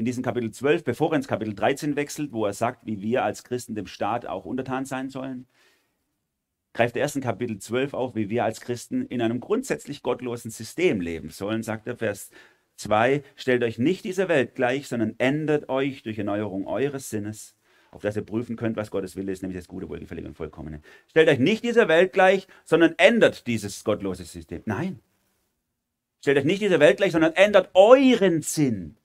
in diesem Kapitel 12, bevor er ins Kapitel 13 wechselt, wo er sagt, wie wir als Christen dem Staat auch untertan sein sollen, greift er erst in Kapitel 12 auf, wie wir als Christen in einem grundsätzlich gottlosen System leben sollen, sagt er Vers 2, stellt euch nicht dieser Welt gleich, sondern ändert euch durch Erneuerung eures Sinnes, auf das ihr prüfen könnt, was Gottes Wille ist, nämlich das Gute, Wohlgefällige und Vollkommene. Stellt euch nicht dieser Welt gleich, sondern ändert dieses gottlose System. Nein. Stellt euch nicht dieser Welt gleich, sondern ändert euren Sinn.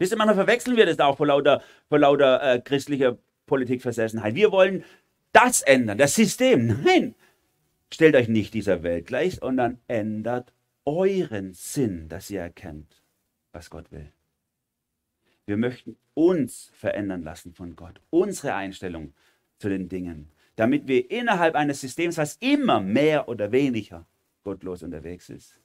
Wisst ihr, manchmal verwechseln wir das auch vor lauter, vor lauter äh, christlicher Politikversessenheit. Wir wollen das ändern, das System. Nein, stellt euch nicht dieser Welt gleich, sondern ändert euren Sinn, dass ihr erkennt, was Gott will. Wir möchten uns verändern lassen von Gott, unsere Einstellung zu den Dingen, damit wir innerhalb eines Systems, was immer mehr oder weniger gottlos unterwegs ist,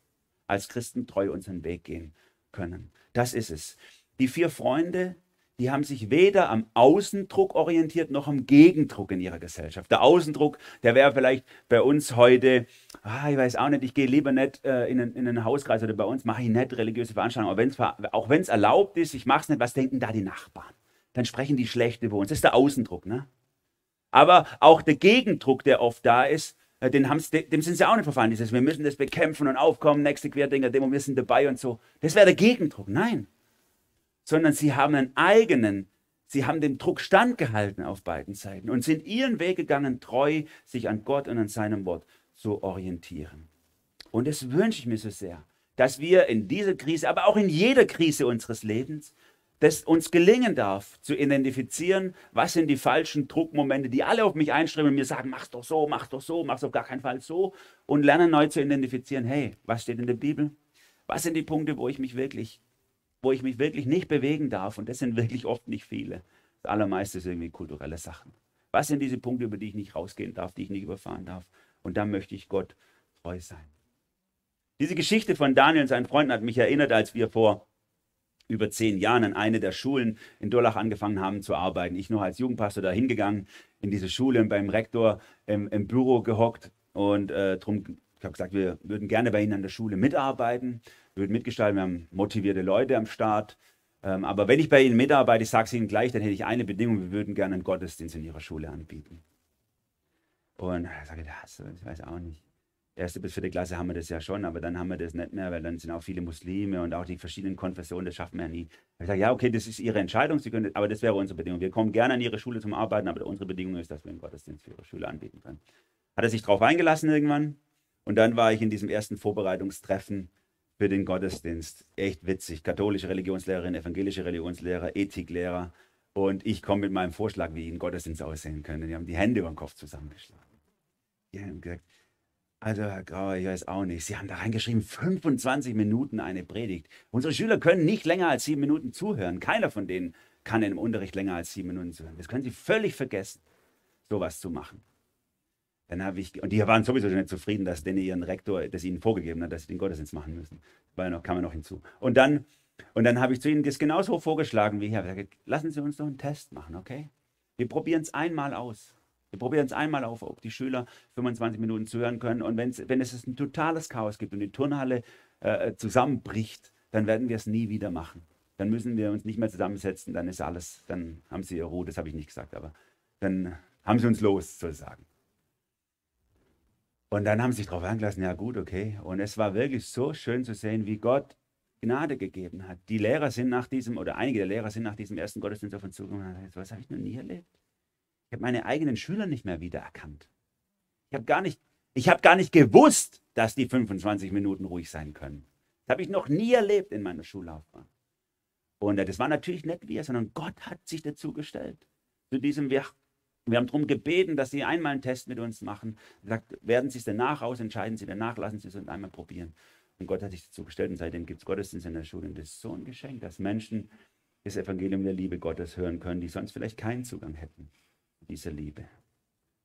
als Christen treu unseren Weg gehen können. Das ist es. Die vier Freunde, die haben sich weder am Außendruck orientiert noch am Gegendruck in ihrer Gesellschaft. Der Außendruck, der wäre vielleicht bei uns heute, ah, ich weiß auch nicht, ich gehe lieber nicht äh, in, einen, in einen Hauskreis oder bei uns mache ich nicht religiöse Veranstaltungen, aber auch wenn es erlaubt ist, ich mache es nicht, was denken da die Nachbarn? Dann sprechen die schlecht über uns. Das ist der Außendruck. Ne? Aber auch der Gegendruck, der oft da ist, äh, den dem sind sie auch nicht verfallen. Dieses, wir müssen das bekämpfen und aufkommen, nächste Querdinger, Demo, wir sind dabei und so. Das wäre der Gegendruck. Nein sondern sie haben einen eigenen, sie haben dem Druck standgehalten auf beiden Seiten und sind ihren Weg gegangen, treu sich an Gott und an seinem Wort zu orientieren. Und das wünsche ich mir so sehr, dass wir in dieser Krise, aber auch in jeder Krise unseres Lebens, dass uns gelingen darf, zu identifizieren, was sind die falschen Druckmomente, die alle auf mich einströmen und mir sagen, mach's doch so, mach's doch so, mach's auf gar keinen Fall so und lernen neu zu identifizieren, hey, was steht in der Bibel? Was sind die Punkte, wo ich mich wirklich wo ich mich wirklich nicht bewegen darf, und das sind wirklich oft nicht viele. Das allermeiste ist irgendwie kulturelle Sachen. Was sind diese Punkte, über die ich nicht rausgehen darf, die ich nicht überfahren darf? Und da möchte ich Gott treu sein. Diese Geschichte von Daniel und seinen Freunden hat mich erinnert, als wir vor über zehn Jahren an eine der Schulen in Durlach angefangen haben zu arbeiten. Ich noch als Jugendpastor da hingegangen in diese Schule und beim Rektor im, im Büro gehockt und äh, drum, ich habe gesagt, wir würden gerne bei Ihnen an der Schule mitarbeiten würden mitgestalten. Wir haben motivierte Leute am Start. Ähm, aber wenn ich bei Ihnen mitarbeite, ich sage es Ihnen gleich, dann hätte ich eine Bedingung, wir würden gerne einen Gottesdienst in Ihrer Schule anbieten. Und ich sage, das, ich weiß auch nicht. Erste bis vierte Klasse haben wir das ja schon, aber dann haben wir das nicht mehr, weil dann sind auch viele Muslime und auch die verschiedenen Konfessionen, das schaffen wir ja nie. Ich sage, ja, okay, das ist Ihre Entscheidung, Sie können, aber das wäre unsere Bedingung. Wir kommen gerne an Ihre Schule zum Arbeiten, aber unsere Bedingung ist, dass wir einen Gottesdienst für Ihre Schule anbieten können. Hat er sich darauf eingelassen irgendwann? Und dann war ich in diesem ersten Vorbereitungstreffen für den Gottesdienst. Echt witzig. Katholische Religionslehrerin, evangelische Religionslehrer, Ethiklehrer. Und ich komme mit meinem Vorschlag, wie ein Gottesdienst aussehen könnte. Die haben die Hände über den Kopf zusammengeschlagen. Die haben gesagt, also Herr Grauer, ich weiß auch nicht. Sie haben da reingeschrieben, 25 Minuten eine Predigt. Unsere Schüler können nicht länger als sieben Minuten zuhören. Keiner von denen kann im Unterricht länger als sieben Minuten zuhören. Das können Sie völlig vergessen, sowas zu machen. Dann habe ich, und die waren sowieso schon nicht zufrieden, dass denn ihren Rektor das ihnen vorgegeben hat, dass sie den Gottesdienst machen müssen. Weil noch, kam er noch hinzu. Und dann, und dann habe ich zu ihnen das genauso vorgeschlagen wie hier. Lassen Sie uns doch einen Test machen, okay? Wir probieren es einmal aus. Wir probieren es einmal auf, ob die Schüler 25 Minuten zuhören können. Und wenn es ein totales Chaos gibt und die Turnhalle äh, zusammenbricht, dann werden wir es nie wieder machen. Dann müssen wir uns nicht mehr zusammensetzen, dann ist alles, dann haben sie ihre Ruhe, das habe ich nicht gesagt, aber dann haben sie uns los, sozusagen. Und dann haben sie sich darauf eingelassen, ja gut, okay. Und es war wirklich so schön zu sehen, wie Gott Gnade gegeben hat. Die Lehrer sind nach diesem, oder einige der Lehrer sind nach diesem ersten Gottesdienst auf uns zugekommen und haben gesagt, was habe ich noch nie erlebt? Ich habe meine eigenen Schüler nicht mehr wiedererkannt. Ich habe gar nicht, ich habe gar nicht gewusst, dass die 25 Minuten ruhig sein können. Das habe ich noch nie erlebt in meiner Schullaufbahn. Und äh, das war natürlich nicht wir, sondern Gott hat sich dazu gestellt. Zu diesem, wir, wir haben darum gebeten, dass Sie einmal einen Test mit uns machen. Sagt, werden Sie es danach aus, entscheiden Sie danach, lassen Sie es uns einmal probieren. Und Gott hat sich dazu gestellt und seitdem gibt es Gottesdienst in der Schule. Und das ist so ein Geschenk, dass Menschen das Evangelium der Liebe Gottes hören können, die sonst vielleicht keinen Zugang hätten zu dieser Liebe.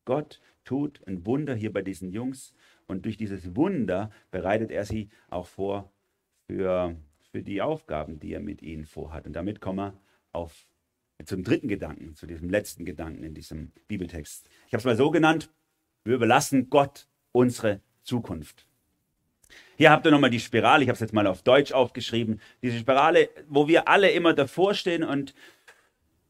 Gott tut ein Wunder hier bei diesen Jungs und durch dieses Wunder bereitet er sie auch vor für, für die Aufgaben, die er mit ihnen vorhat. Und damit kommen wir auf, zum dritten Gedanken, zu diesem letzten Gedanken in diesem Bibeltext. Ich habe es mal so genannt, wir überlassen Gott unsere Zukunft. Hier habt ihr nochmal die Spirale, ich habe es jetzt mal auf Deutsch aufgeschrieben. Diese Spirale, wo wir alle immer davor stehen und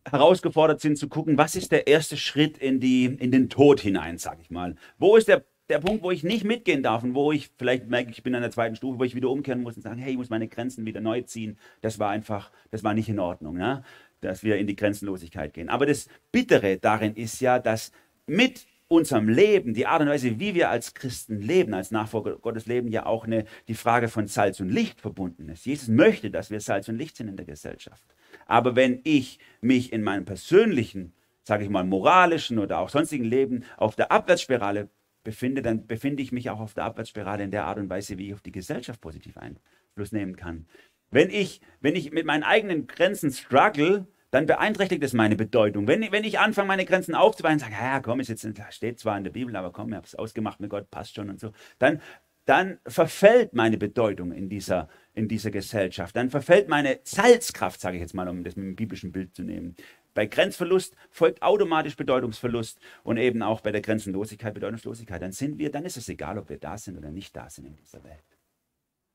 herausgefordert sind zu gucken, was ist der erste Schritt in, die, in den Tod hinein, sage ich mal. Wo ist der, der Punkt, wo ich nicht mitgehen darf und wo ich vielleicht merke, ich bin an der zweiten Stufe, wo ich wieder umkehren muss und sagen, hey, ich muss meine Grenzen wieder neu ziehen. Das war einfach, das war nicht in Ordnung, ne? Dass wir in die Grenzenlosigkeit gehen. Aber das Bittere darin ist ja, dass mit unserem Leben, die Art und Weise, wie wir als Christen leben, als Nachfolger Gottes leben, ja auch eine, die Frage von Salz und Licht verbunden ist. Jesus möchte, dass wir Salz und Licht sind in der Gesellschaft. Aber wenn ich mich in meinem persönlichen, sage ich mal, moralischen oder auch sonstigen Leben auf der Abwärtsspirale befinde, dann befinde ich mich auch auf der Abwärtsspirale in der Art und Weise, wie ich auf die Gesellschaft positiv Einfluss nehmen kann. Wenn ich, wenn ich mit meinen eigenen Grenzen struggle, dann beeinträchtigt es meine Bedeutung. Wenn, wenn ich anfange, meine Grenzen aufzubauen und sage, ja, komm, ist jetzt, steht zwar in der Bibel, aber komm, ich habe es ausgemacht mit Gott, passt schon und so, dann, dann verfällt meine Bedeutung in dieser, in dieser Gesellschaft. Dann verfällt meine Salzkraft, sage ich jetzt mal, um das mit dem biblischen Bild zu nehmen. Bei Grenzverlust folgt automatisch Bedeutungsverlust und eben auch bei der Grenzenlosigkeit Bedeutungslosigkeit. Dann sind wir, dann ist es egal, ob wir da sind oder nicht da sind in dieser Welt.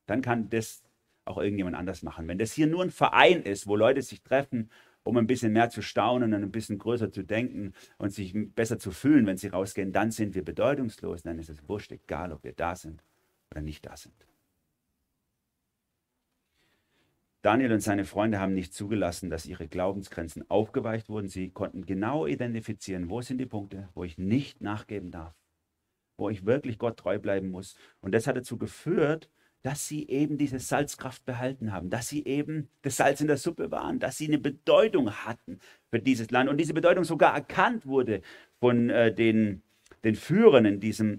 Dann kann das auch irgendjemand anders machen. Wenn das hier nur ein Verein ist, wo Leute sich treffen, um ein bisschen mehr zu staunen und ein bisschen größer zu denken und sich besser zu fühlen, wenn sie rausgehen, dann sind wir bedeutungslos. Dann ist es wurscht, egal, ob wir da sind oder nicht da sind. Daniel und seine Freunde haben nicht zugelassen, dass ihre Glaubensgrenzen aufgeweicht wurden. Sie konnten genau identifizieren, wo sind die Punkte, wo ich nicht nachgeben darf, wo ich wirklich Gott treu bleiben muss. Und das hat dazu geführt, dass sie eben diese Salzkraft behalten haben, dass sie eben das Salz in der Suppe waren, dass sie eine Bedeutung hatten für dieses Land und diese Bedeutung sogar erkannt wurde von äh, den, den Führern in diesem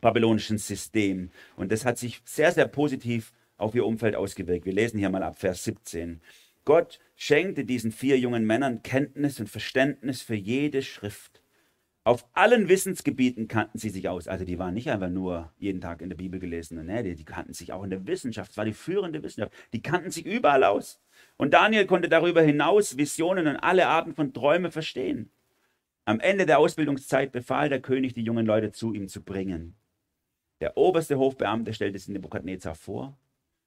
babylonischen System. Und das hat sich sehr, sehr positiv auf ihr Umfeld ausgewirkt. Wir lesen hier mal ab Vers 17. Gott schenkte diesen vier jungen Männern Kenntnis und Verständnis für jede Schrift. Auf allen Wissensgebieten kannten sie sich aus. Also die waren nicht einfach nur jeden Tag in der Bibel gelesen. Nee, die, die kannten sich auch in der Wissenschaft. Es war die führende Wissenschaft. Die kannten sich überall aus. Und Daniel konnte darüber hinaus Visionen und alle Arten von Träumen verstehen. Am Ende der Ausbildungszeit befahl der König, die jungen Leute zu ihm zu bringen. Der oberste Hofbeamte stellte sich Nebukadnezar vor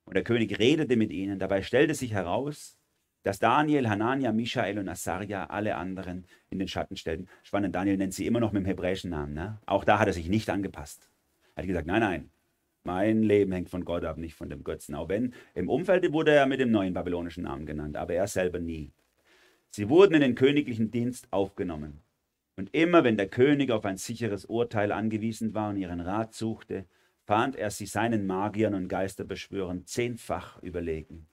und der König redete mit ihnen. Dabei stellte sich heraus, dass Daniel, Hanania, Michael und Asaria alle anderen in den Schatten stellten. Spannend, Daniel nennt sie immer noch mit dem hebräischen Namen. Ne? Auch da hat er sich nicht angepasst. Er hat gesagt, nein, nein, mein Leben hängt von Gott ab, nicht von dem Götzen. Auch wenn im Umfeld wurde er mit dem neuen babylonischen Namen genannt, aber er selber nie. Sie wurden in den königlichen Dienst aufgenommen. Und immer wenn der König auf ein sicheres Urteil angewiesen war und ihren Rat suchte, fand er sie seinen Magiern und Geisterbeschwörern zehnfach überlegen.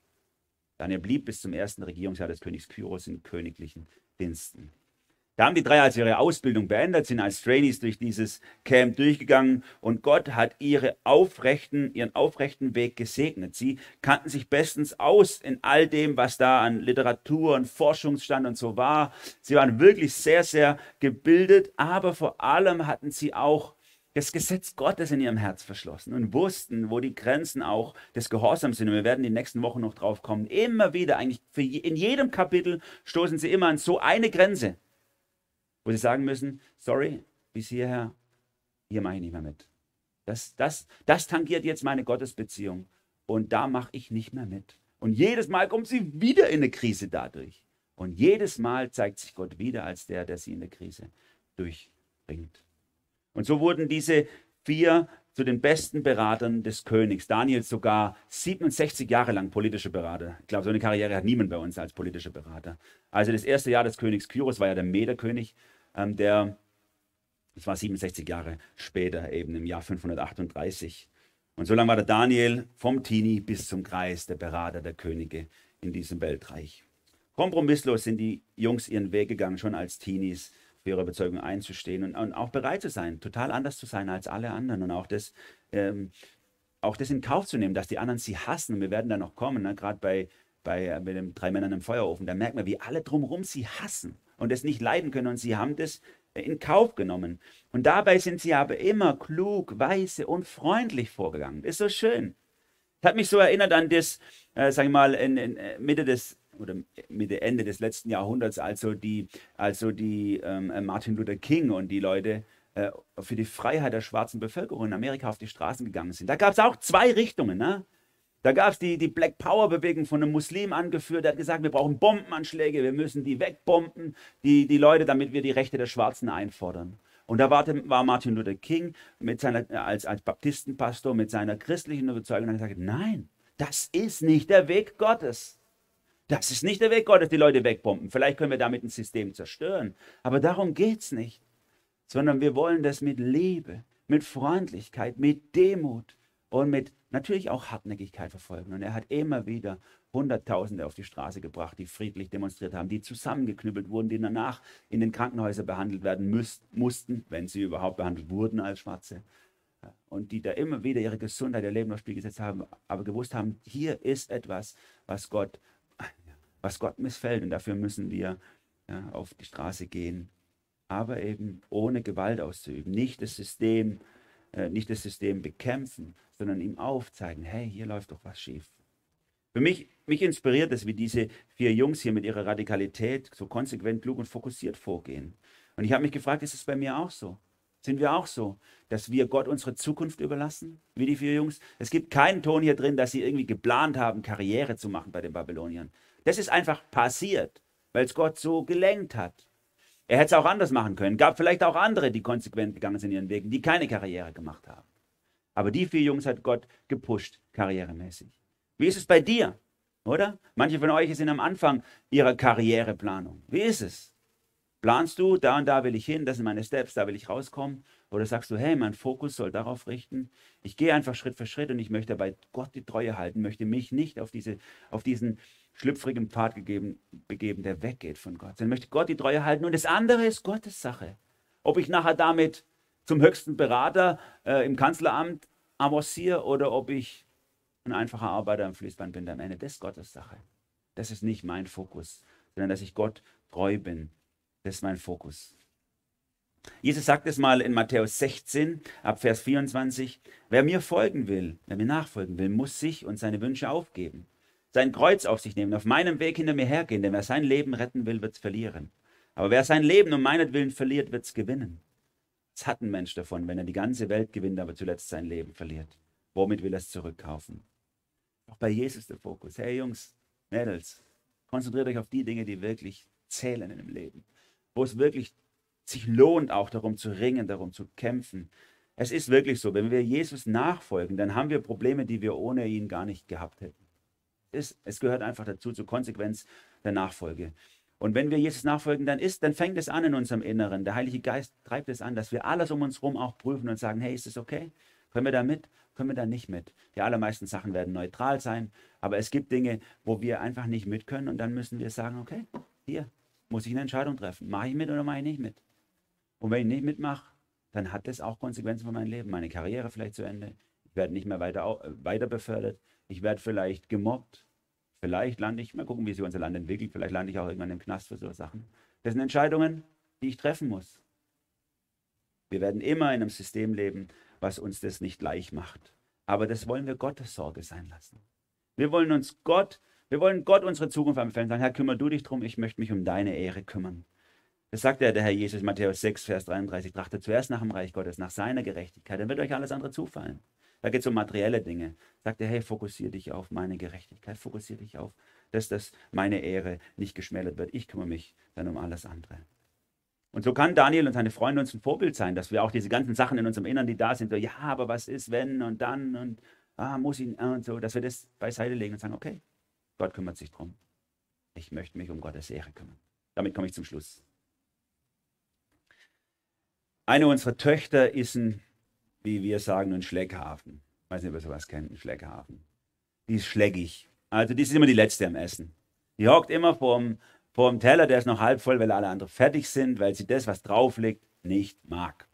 Daniel blieb bis zum ersten Regierungsjahr des Königs Kyros in königlichen Diensten. Da haben die drei also ihre Ausbildung beendet, sind als Trainees durch dieses Camp durchgegangen und Gott hat ihre aufrechten, ihren aufrechten Weg gesegnet. Sie kannten sich bestens aus in all dem, was da an Literatur und Forschungsstand und so war. Sie waren wirklich sehr, sehr gebildet, aber vor allem hatten sie auch das Gesetz Gottes in ihrem Herz verschlossen und wussten, wo die Grenzen auch des Gehorsams sind. Und wir werden die nächsten Wochen noch drauf kommen. Immer wieder, eigentlich je, in jedem Kapitel stoßen sie immer an so eine Grenze, wo sie sagen müssen, sorry, bis hierher, hier mache ich nicht mehr mit. Das, das, das tangiert jetzt meine Gottesbeziehung und da mache ich nicht mehr mit. Und jedes Mal kommt sie wieder in eine Krise dadurch. Und jedes Mal zeigt sich Gott wieder als der, der sie in der Krise durchbringt. Und so wurden diese vier zu den besten Beratern des Königs. Daniel sogar 67 Jahre lang politischer Berater. Ich glaube, so eine Karriere hat niemand bei uns als politischer Berater. Also das erste Jahr des Königs Kyros war ja der Mederkönig, ähm, der, das war 67 Jahre später, eben im Jahr 538. Und so lange war der Daniel vom Teenie bis zum Kreis der Berater der Könige in diesem Weltreich. Kompromisslos sind die Jungs ihren Weg gegangen, schon als Teenies für ihre Überzeugung einzustehen und, und auch bereit zu sein, total anders zu sein als alle anderen und auch das, ähm, auch das in Kauf zu nehmen, dass die anderen sie hassen. Und wir werden da noch kommen, ne? gerade bei, bei, äh, bei den drei Männern im Feuerofen, da merkt man, wie alle drumherum sie hassen und es nicht leiden können und sie haben das in Kauf genommen. Und dabei sind sie aber immer klug, weise und freundlich vorgegangen. Das ist so schön. Das hat mich so erinnert an das, äh, sag ich mal, in, in äh, Mitte des oder Mitte Ende des letzten Jahrhunderts, also die, also die ähm, äh, Martin Luther King und die Leute äh, für die Freiheit der schwarzen Bevölkerung in Amerika auf die Straßen gegangen sind. Da gab es auch zwei Richtungen. Ne? Da gab es die, die Black Power-Bewegung von einem Muslim angeführt, der hat gesagt, wir brauchen Bombenanschläge, wir müssen die wegbomben, die, die Leute, damit wir die Rechte der Schwarzen einfordern. Und da war, war Martin Luther King mit seiner, als, als Baptistenpastor mit seiner christlichen Überzeugung und hat gesagt, nein, das ist nicht der Weg Gottes. Das ist nicht der Weg Gottes, die Leute wegbomben. Vielleicht können wir damit ein System zerstören. Aber darum geht es nicht. Sondern wir wollen das mit Liebe, mit Freundlichkeit, mit Demut und mit natürlich auch Hartnäckigkeit verfolgen. Und er hat immer wieder Hunderttausende auf die Straße gebracht, die friedlich demonstriert haben, die zusammengeknüppelt wurden, die danach in den Krankenhäusern behandelt werden müß, mussten, wenn sie überhaupt behandelt wurden als Schwarze. Und die da immer wieder ihre Gesundheit, ihr Leben aufs Spiel gesetzt haben, aber gewusst haben, hier ist etwas, was Gott, was Gott missfällt. Und dafür müssen wir ja, auf die Straße gehen. Aber eben ohne Gewalt auszuüben, nicht das System äh, nicht das System bekämpfen, sondern ihm aufzeigen, hey, hier läuft doch was schief. Für mich, mich inspiriert es, wie diese vier Jungs hier mit ihrer Radikalität so konsequent, klug und fokussiert vorgehen. Und ich habe mich gefragt, ist es bei mir auch so? Sind wir auch so, dass wir Gott unsere Zukunft überlassen, wie die vier Jungs? Es gibt keinen Ton hier drin, dass sie irgendwie geplant haben, Karriere zu machen bei den Babyloniern. Das ist einfach passiert, weil es Gott so gelenkt hat. Er hätte es auch anders machen können. Gab vielleicht auch andere, die konsequent gegangen sind in ihren Wegen, die keine Karriere gemacht haben. Aber die vier Jungs hat Gott gepusht, karrieremäßig. Wie ist es bei dir? Oder? Manche von euch sind am Anfang ihrer Karriereplanung. Wie ist es? Planst du, da und da will ich hin, das sind meine Steps, da will ich rauskommen? Oder sagst du, hey, mein Fokus soll darauf richten, ich gehe einfach Schritt für Schritt und ich möchte bei Gott die Treue halten, möchte mich nicht auf, diese, auf diesen schlüpfrigen Pfad gegeben, begeben, der weggeht von Gott. Sondern möchte Gott die Treue halten. Und das andere ist Gottes Sache. Ob ich nachher damit zum höchsten Berater äh, im Kanzleramt avanciere oder ob ich ein einfacher Arbeiter am Fließband bin, am Ende, das ist Gottes Sache. Das ist nicht mein Fokus, sondern dass ich Gott treu bin. Das ist mein Fokus. Jesus sagt es mal in Matthäus 16, ab Vers 24, wer mir folgen will, wer mir nachfolgen will, muss sich und seine Wünsche aufgeben sein Kreuz auf sich nehmen, auf meinem Weg hinter mir hergehen, denn wer sein Leben retten will, wird es verlieren. Aber wer sein Leben um meinetwillen verliert, wird es gewinnen. Was hat ein Mensch davon, wenn er die ganze Welt gewinnt, aber zuletzt sein Leben verliert? Womit will er es zurückkaufen? Auch bei Jesus der Fokus. Hey Jungs, Mädels, konzentriert euch auf die Dinge, die wirklich zählen in dem Leben. Wo es wirklich sich lohnt, auch darum zu ringen, darum zu kämpfen. Es ist wirklich so, wenn wir Jesus nachfolgen, dann haben wir Probleme, die wir ohne ihn gar nicht gehabt hätten ist, es gehört einfach dazu, zur Konsequenz der Nachfolge. Und wenn wir Jesus nachfolgen, dann ist, dann fängt es an in unserem Inneren. Der Heilige Geist treibt es an, dass wir alles um uns herum auch prüfen und sagen, hey, ist es okay? Können wir da mit? Können wir da nicht mit? Die allermeisten Sachen werden neutral sein, aber es gibt Dinge, wo wir einfach nicht mit können und dann müssen wir sagen, okay, hier muss ich eine Entscheidung treffen. Mache ich mit oder mache ich nicht mit? Und wenn ich nicht mitmache, dann hat das auch Konsequenzen für mein Leben. Meine Karriere vielleicht zu Ende. Ich werde nicht mehr weiter, weiter befördert ich werde vielleicht gemobbt, vielleicht lande ich, mal gucken, wie sich unser Land entwickelt, vielleicht lande ich auch irgendwann im Knast für so Sachen. Das sind Entscheidungen, die ich treffen muss. Wir werden immer in einem System leben, was uns das nicht leicht macht. Aber das wollen wir Gottes Sorge sein lassen. Wir wollen uns Gott, wir wollen Gott unsere Zukunft anbefehlen, sagen, Herr, kümmere du dich drum, ich möchte mich um deine Ehre kümmern. Das sagt ja der Herr Jesus, Matthäus 6, Vers 33, trachtet zuerst nach dem Reich Gottes, nach seiner Gerechtigkeit, dann wird euch alles andere zufallen. Da geht es um materielle Dinge. Sagt er, hey, fokussiere dich auf meine Gerechtigkeit, fokussiere dich auf, dass das meine Ehre nicht geschmälert wird. Ich kümmere mich dann um alles andere. Und so kann Daniel und seine Freunde uns ein Vorbild sein, dass wir auch diese ganzen Sachen in unserem Innern, die da sind, so, ja, aber was ist, wenn und dann und ah, muss ich und so, dass wir das beiseite legen und sagen, okay, Gott kümmert sich drum. Ich möchte mich um Gottes Ehre kümmern. Damit komme ich zum Schluss. Eine unserer Töchter ist ein wie wir sagen, ein Schleckhafen. Ich weiß nicht, ob ihr sowas kennt, einen Schleckhafen. Die ist schleckig. Also die ist immer die letzte am Essen. Die hockt immer vorm, vorm Teller, der ist noch halb voll, weil alle anderen fertig sind, weil sie das, was drauf liegt, nicht mag.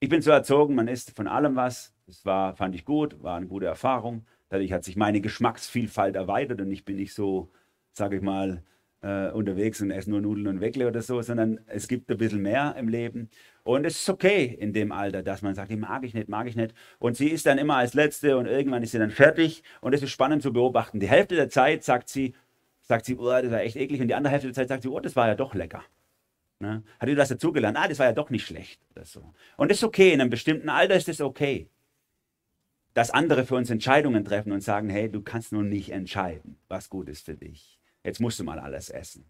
Ich bin so erzogen, man isst von allem was. Das war, fand ich gut, war eine gute Erfahrung. Dadurch hat sich meine Geschmacksvielfalt erweitert und ich bin nicht so, sage ich mal, äh, unterwegs und esse nur Nudeln und Weckle oder so, sondern es gibt ein bisschen mehr im Leben. Und es ist okay in dem Alter, dass man sagt, die mag ich nicht, mag ich nicht. Und sie ist dann immer als Letzte und irgendwann ist sie dann fertig. Und es ist spannend zu beobachten. Die Hälfte der Zeit sagt sie, sagt sie, oh, das war echt eklig. Und die andere Hälfte der Zeit sagt sie, oh, das war ja doch lecker. Ne? Hat ihr das dazugelernt? Ah, das war ja doch nicht schlecht. Oder so. Und das ist okay, in einem bestimmten Alter ist es okay. Dass andere für uns Entscheidungen treffen und sagen, hey, du kannst nur nicht entscheiden, was gut ist für dich. Jetzt musst du mal alles essen.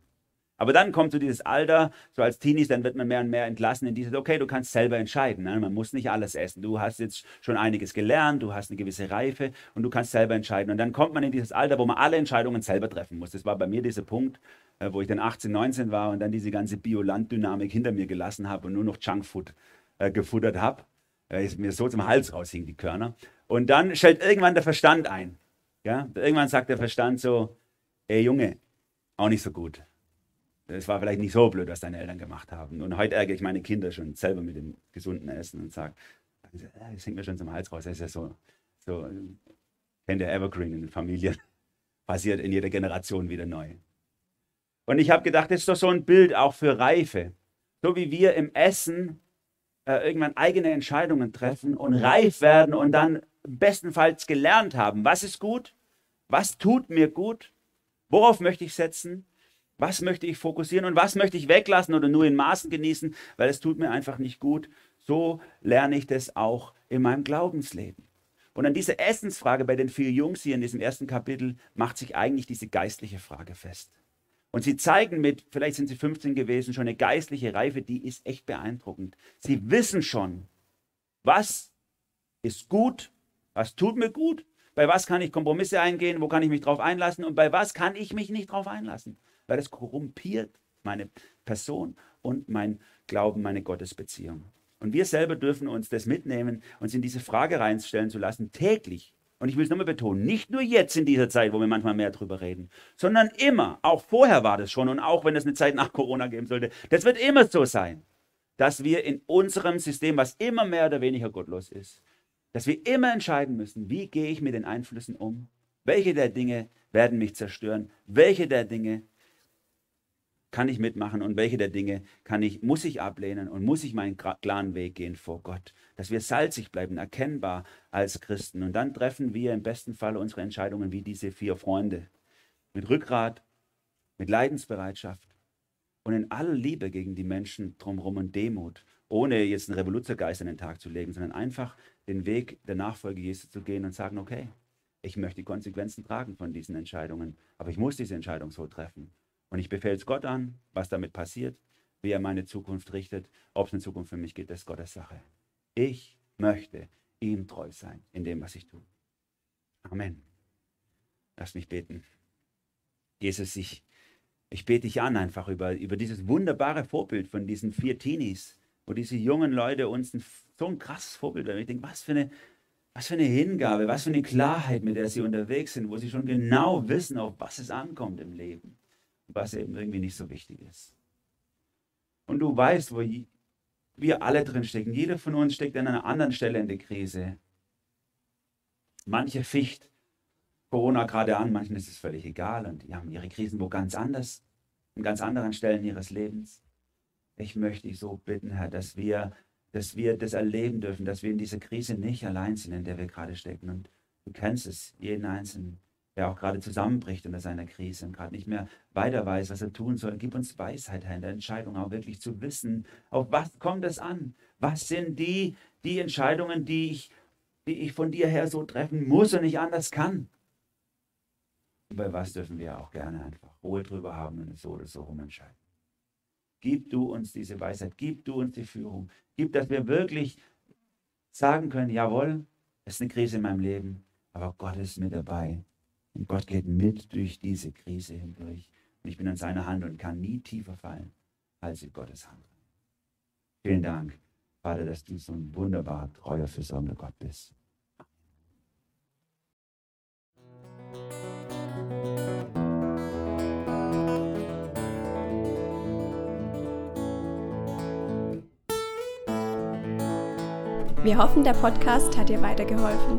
Aber dann kommt so dieses Alter, so als Teenies, dann wird man mehr und mehr entlassen in dieses, okay, du kannst selber entscheiden. Ne? Man muss nicht alles essen. Du hast jetzt schon einiges gelernt, du hast eine gewisse Reife und du kannst selber entscheiden. Und dann kommt man in dieses Alter, wo man alle Entscheidungen selber treffen muss. Das war bei mir dieser Punkt, äh, wo ich dann 18, 19 war und dann diese ganze Bioland-Dynamik hinter mir gelassen habe und nur noch Junkfood äh, gefuttert habe. Äh, mir so zum Hals raushing, die Körner. Und dann stellt irgendwann der Verstand ein. Ja? Irgendwann sagt der Verstand so, ey Junge, auch nicht so gut es war vielleicht nicht so blöd, was deine Eltern gemacht haben. Und heute ärgere ich meine Kinder schon selber mit dem gesunden Essen und sage, das hängt mir schon zum Hals raus. Das ist ja so, so kennt der Evergreen in den Familien. Passiert in jeder Generation wieder neu. Und ich habe gedacht, das ist doch so ein Bild auch für Reife. So wie wir im Essen äh, irgendwann eigene Entscheidungen treffen und reif werden und dann bestenfalls gelernt haben, was ist gut, was tut mir gut, worauf möchte ich setzen was möchte ich fokussieren und was möchte ich weglassen oder nur in Maßen genießen, weil es tut mir einfach nicht gut. So lerne ich das auch in meinem Glaubensleben. Und an dieser Essensfrage bei den vier Jungs hier in diesem ersten Kapitel macht sich eigentlich diese geistliche Frage fest. Und sie zeigen mit, vielleicht sind sie 15 gewesen, schon eine geistliche Reife, die ist echt beeindruckend. Sie wissen schon, was ist gut, was tut mir gut, bei was kann ich Kompromisse eingehen, wo kann ich mich drauf einlassen und bei was kann ich mich nicht drauf einlassen weil es korrumpiert meine Person und mein Glauben, meine Gottesbeziehung. Und wir selber dürfen uns das mitnehmen, uns in diese Frage reinstellen zu lassen, täglich. Und ich will es nochmal betonen, nicht nur jetzt in dieser Zeit, wo wir manchmal mehr drüber reden, sondern immer, auch vorher war das schon und auch wenn es eine Zeit nach Corona geben sollte, das wird immer so sein, dass wir in unserem System, was immer mehr oder weniger gottlos ist, dass wir immer entscheiden müssen, wie gehe ich mit den Einflüssen um? Welche der Dinge werden mich zerstören? Welche der Dinge kann ich mitmachen und welche der Dinge kann ich, muss ich ablehnen und muss ich meinen klaren Weg gehen vor Gott. Dass wir salzig bleiben, erkennbar als Christen. Und dann treffen wir im besten Fall unsere Entscheidungen wie diese vier Freunde. Mit Rückgrat, mit Leidensbereitschaft und in aller Liebe gegen die Menschen drumherum und Demut, ohne jetzt einen Revoluzergeist an den Tag zu legen, sondern einfach den Weg der Nachfolge Jesu zu gehen und sagen, okay, ich möchte die Konsequenzen tragen von diesen Entscheidungen, aber ich muss diese Entscheidung so treffen. Und ich befehle es Gott an, was damit passiert, wie er meine Zukunft richtet, ob es eine Zukunft für mich gibt, das ist Gottes Sache. Ich möchte ihm treu sein in dem, was ich tue. Amen. Lass mich beten. Jesus, ich, ich bete dich an einfach über, über dieses wunderbare Vorbild von diesen vier Teenies, wo diese jungen Leute uns ein, so ein krasses Vorbild werden. Ich denke, was für eine, was für eine Hingabe, was für eine Klarheit, mit der sie unterwegs sind, wo sie schon genau wissen, auf was es ankommt im Leben was eben irgendwie nicht so wichtig ist. Und du weißt, wo wir alle drin stecken. Jeder von uns steckt an einer anderen Stelle in der Krise. Manche ficht Corona gerade an, manchen ist es völlig egal und die haben ihre Krisen wo ganz anders, an ganz anderen Stellen ihres Lebens. Ich möchte dich so bitten, Herr, dass wir, dass wir das erleben dürfen, dass wir in dieser Krise nicht allein sind, in der wir gerade stecken. Und du kennst es, jeden Einzelnen der auch gerade zusammenbricht unter seiner Krise und gerade nicht mehr weiter weiß, was er tun soll. Gib uns Weisheit, Herr, in der Entscheidung auch wirklich zu wissen, auf was kommt es an? Was sind die, die Entscheidungen, die ich, die ich von dir her so treffen muss und nicht anders kann? Bei was dürfen wir auch gerne einfach Ruhe drüber haben und so oder so umentscheiden. Gib du uns diese Weisheit, gib du uns die Führung, gib, dass wir wirklich sagen können, jawohl, es ist eine Krise in meinem Leben, aber Gott ist mit dabei und Gott geht mit durch diese Krise hindurch. Und ich bin an seiner Hand und kann nie tiefer fallen als in Gottes Hand. Vielen Dank, Vater, dass du so ein wunderbar treuer, versorgender Gott bist. Wir hoffen, der Podcast hat dir weitergeholfen.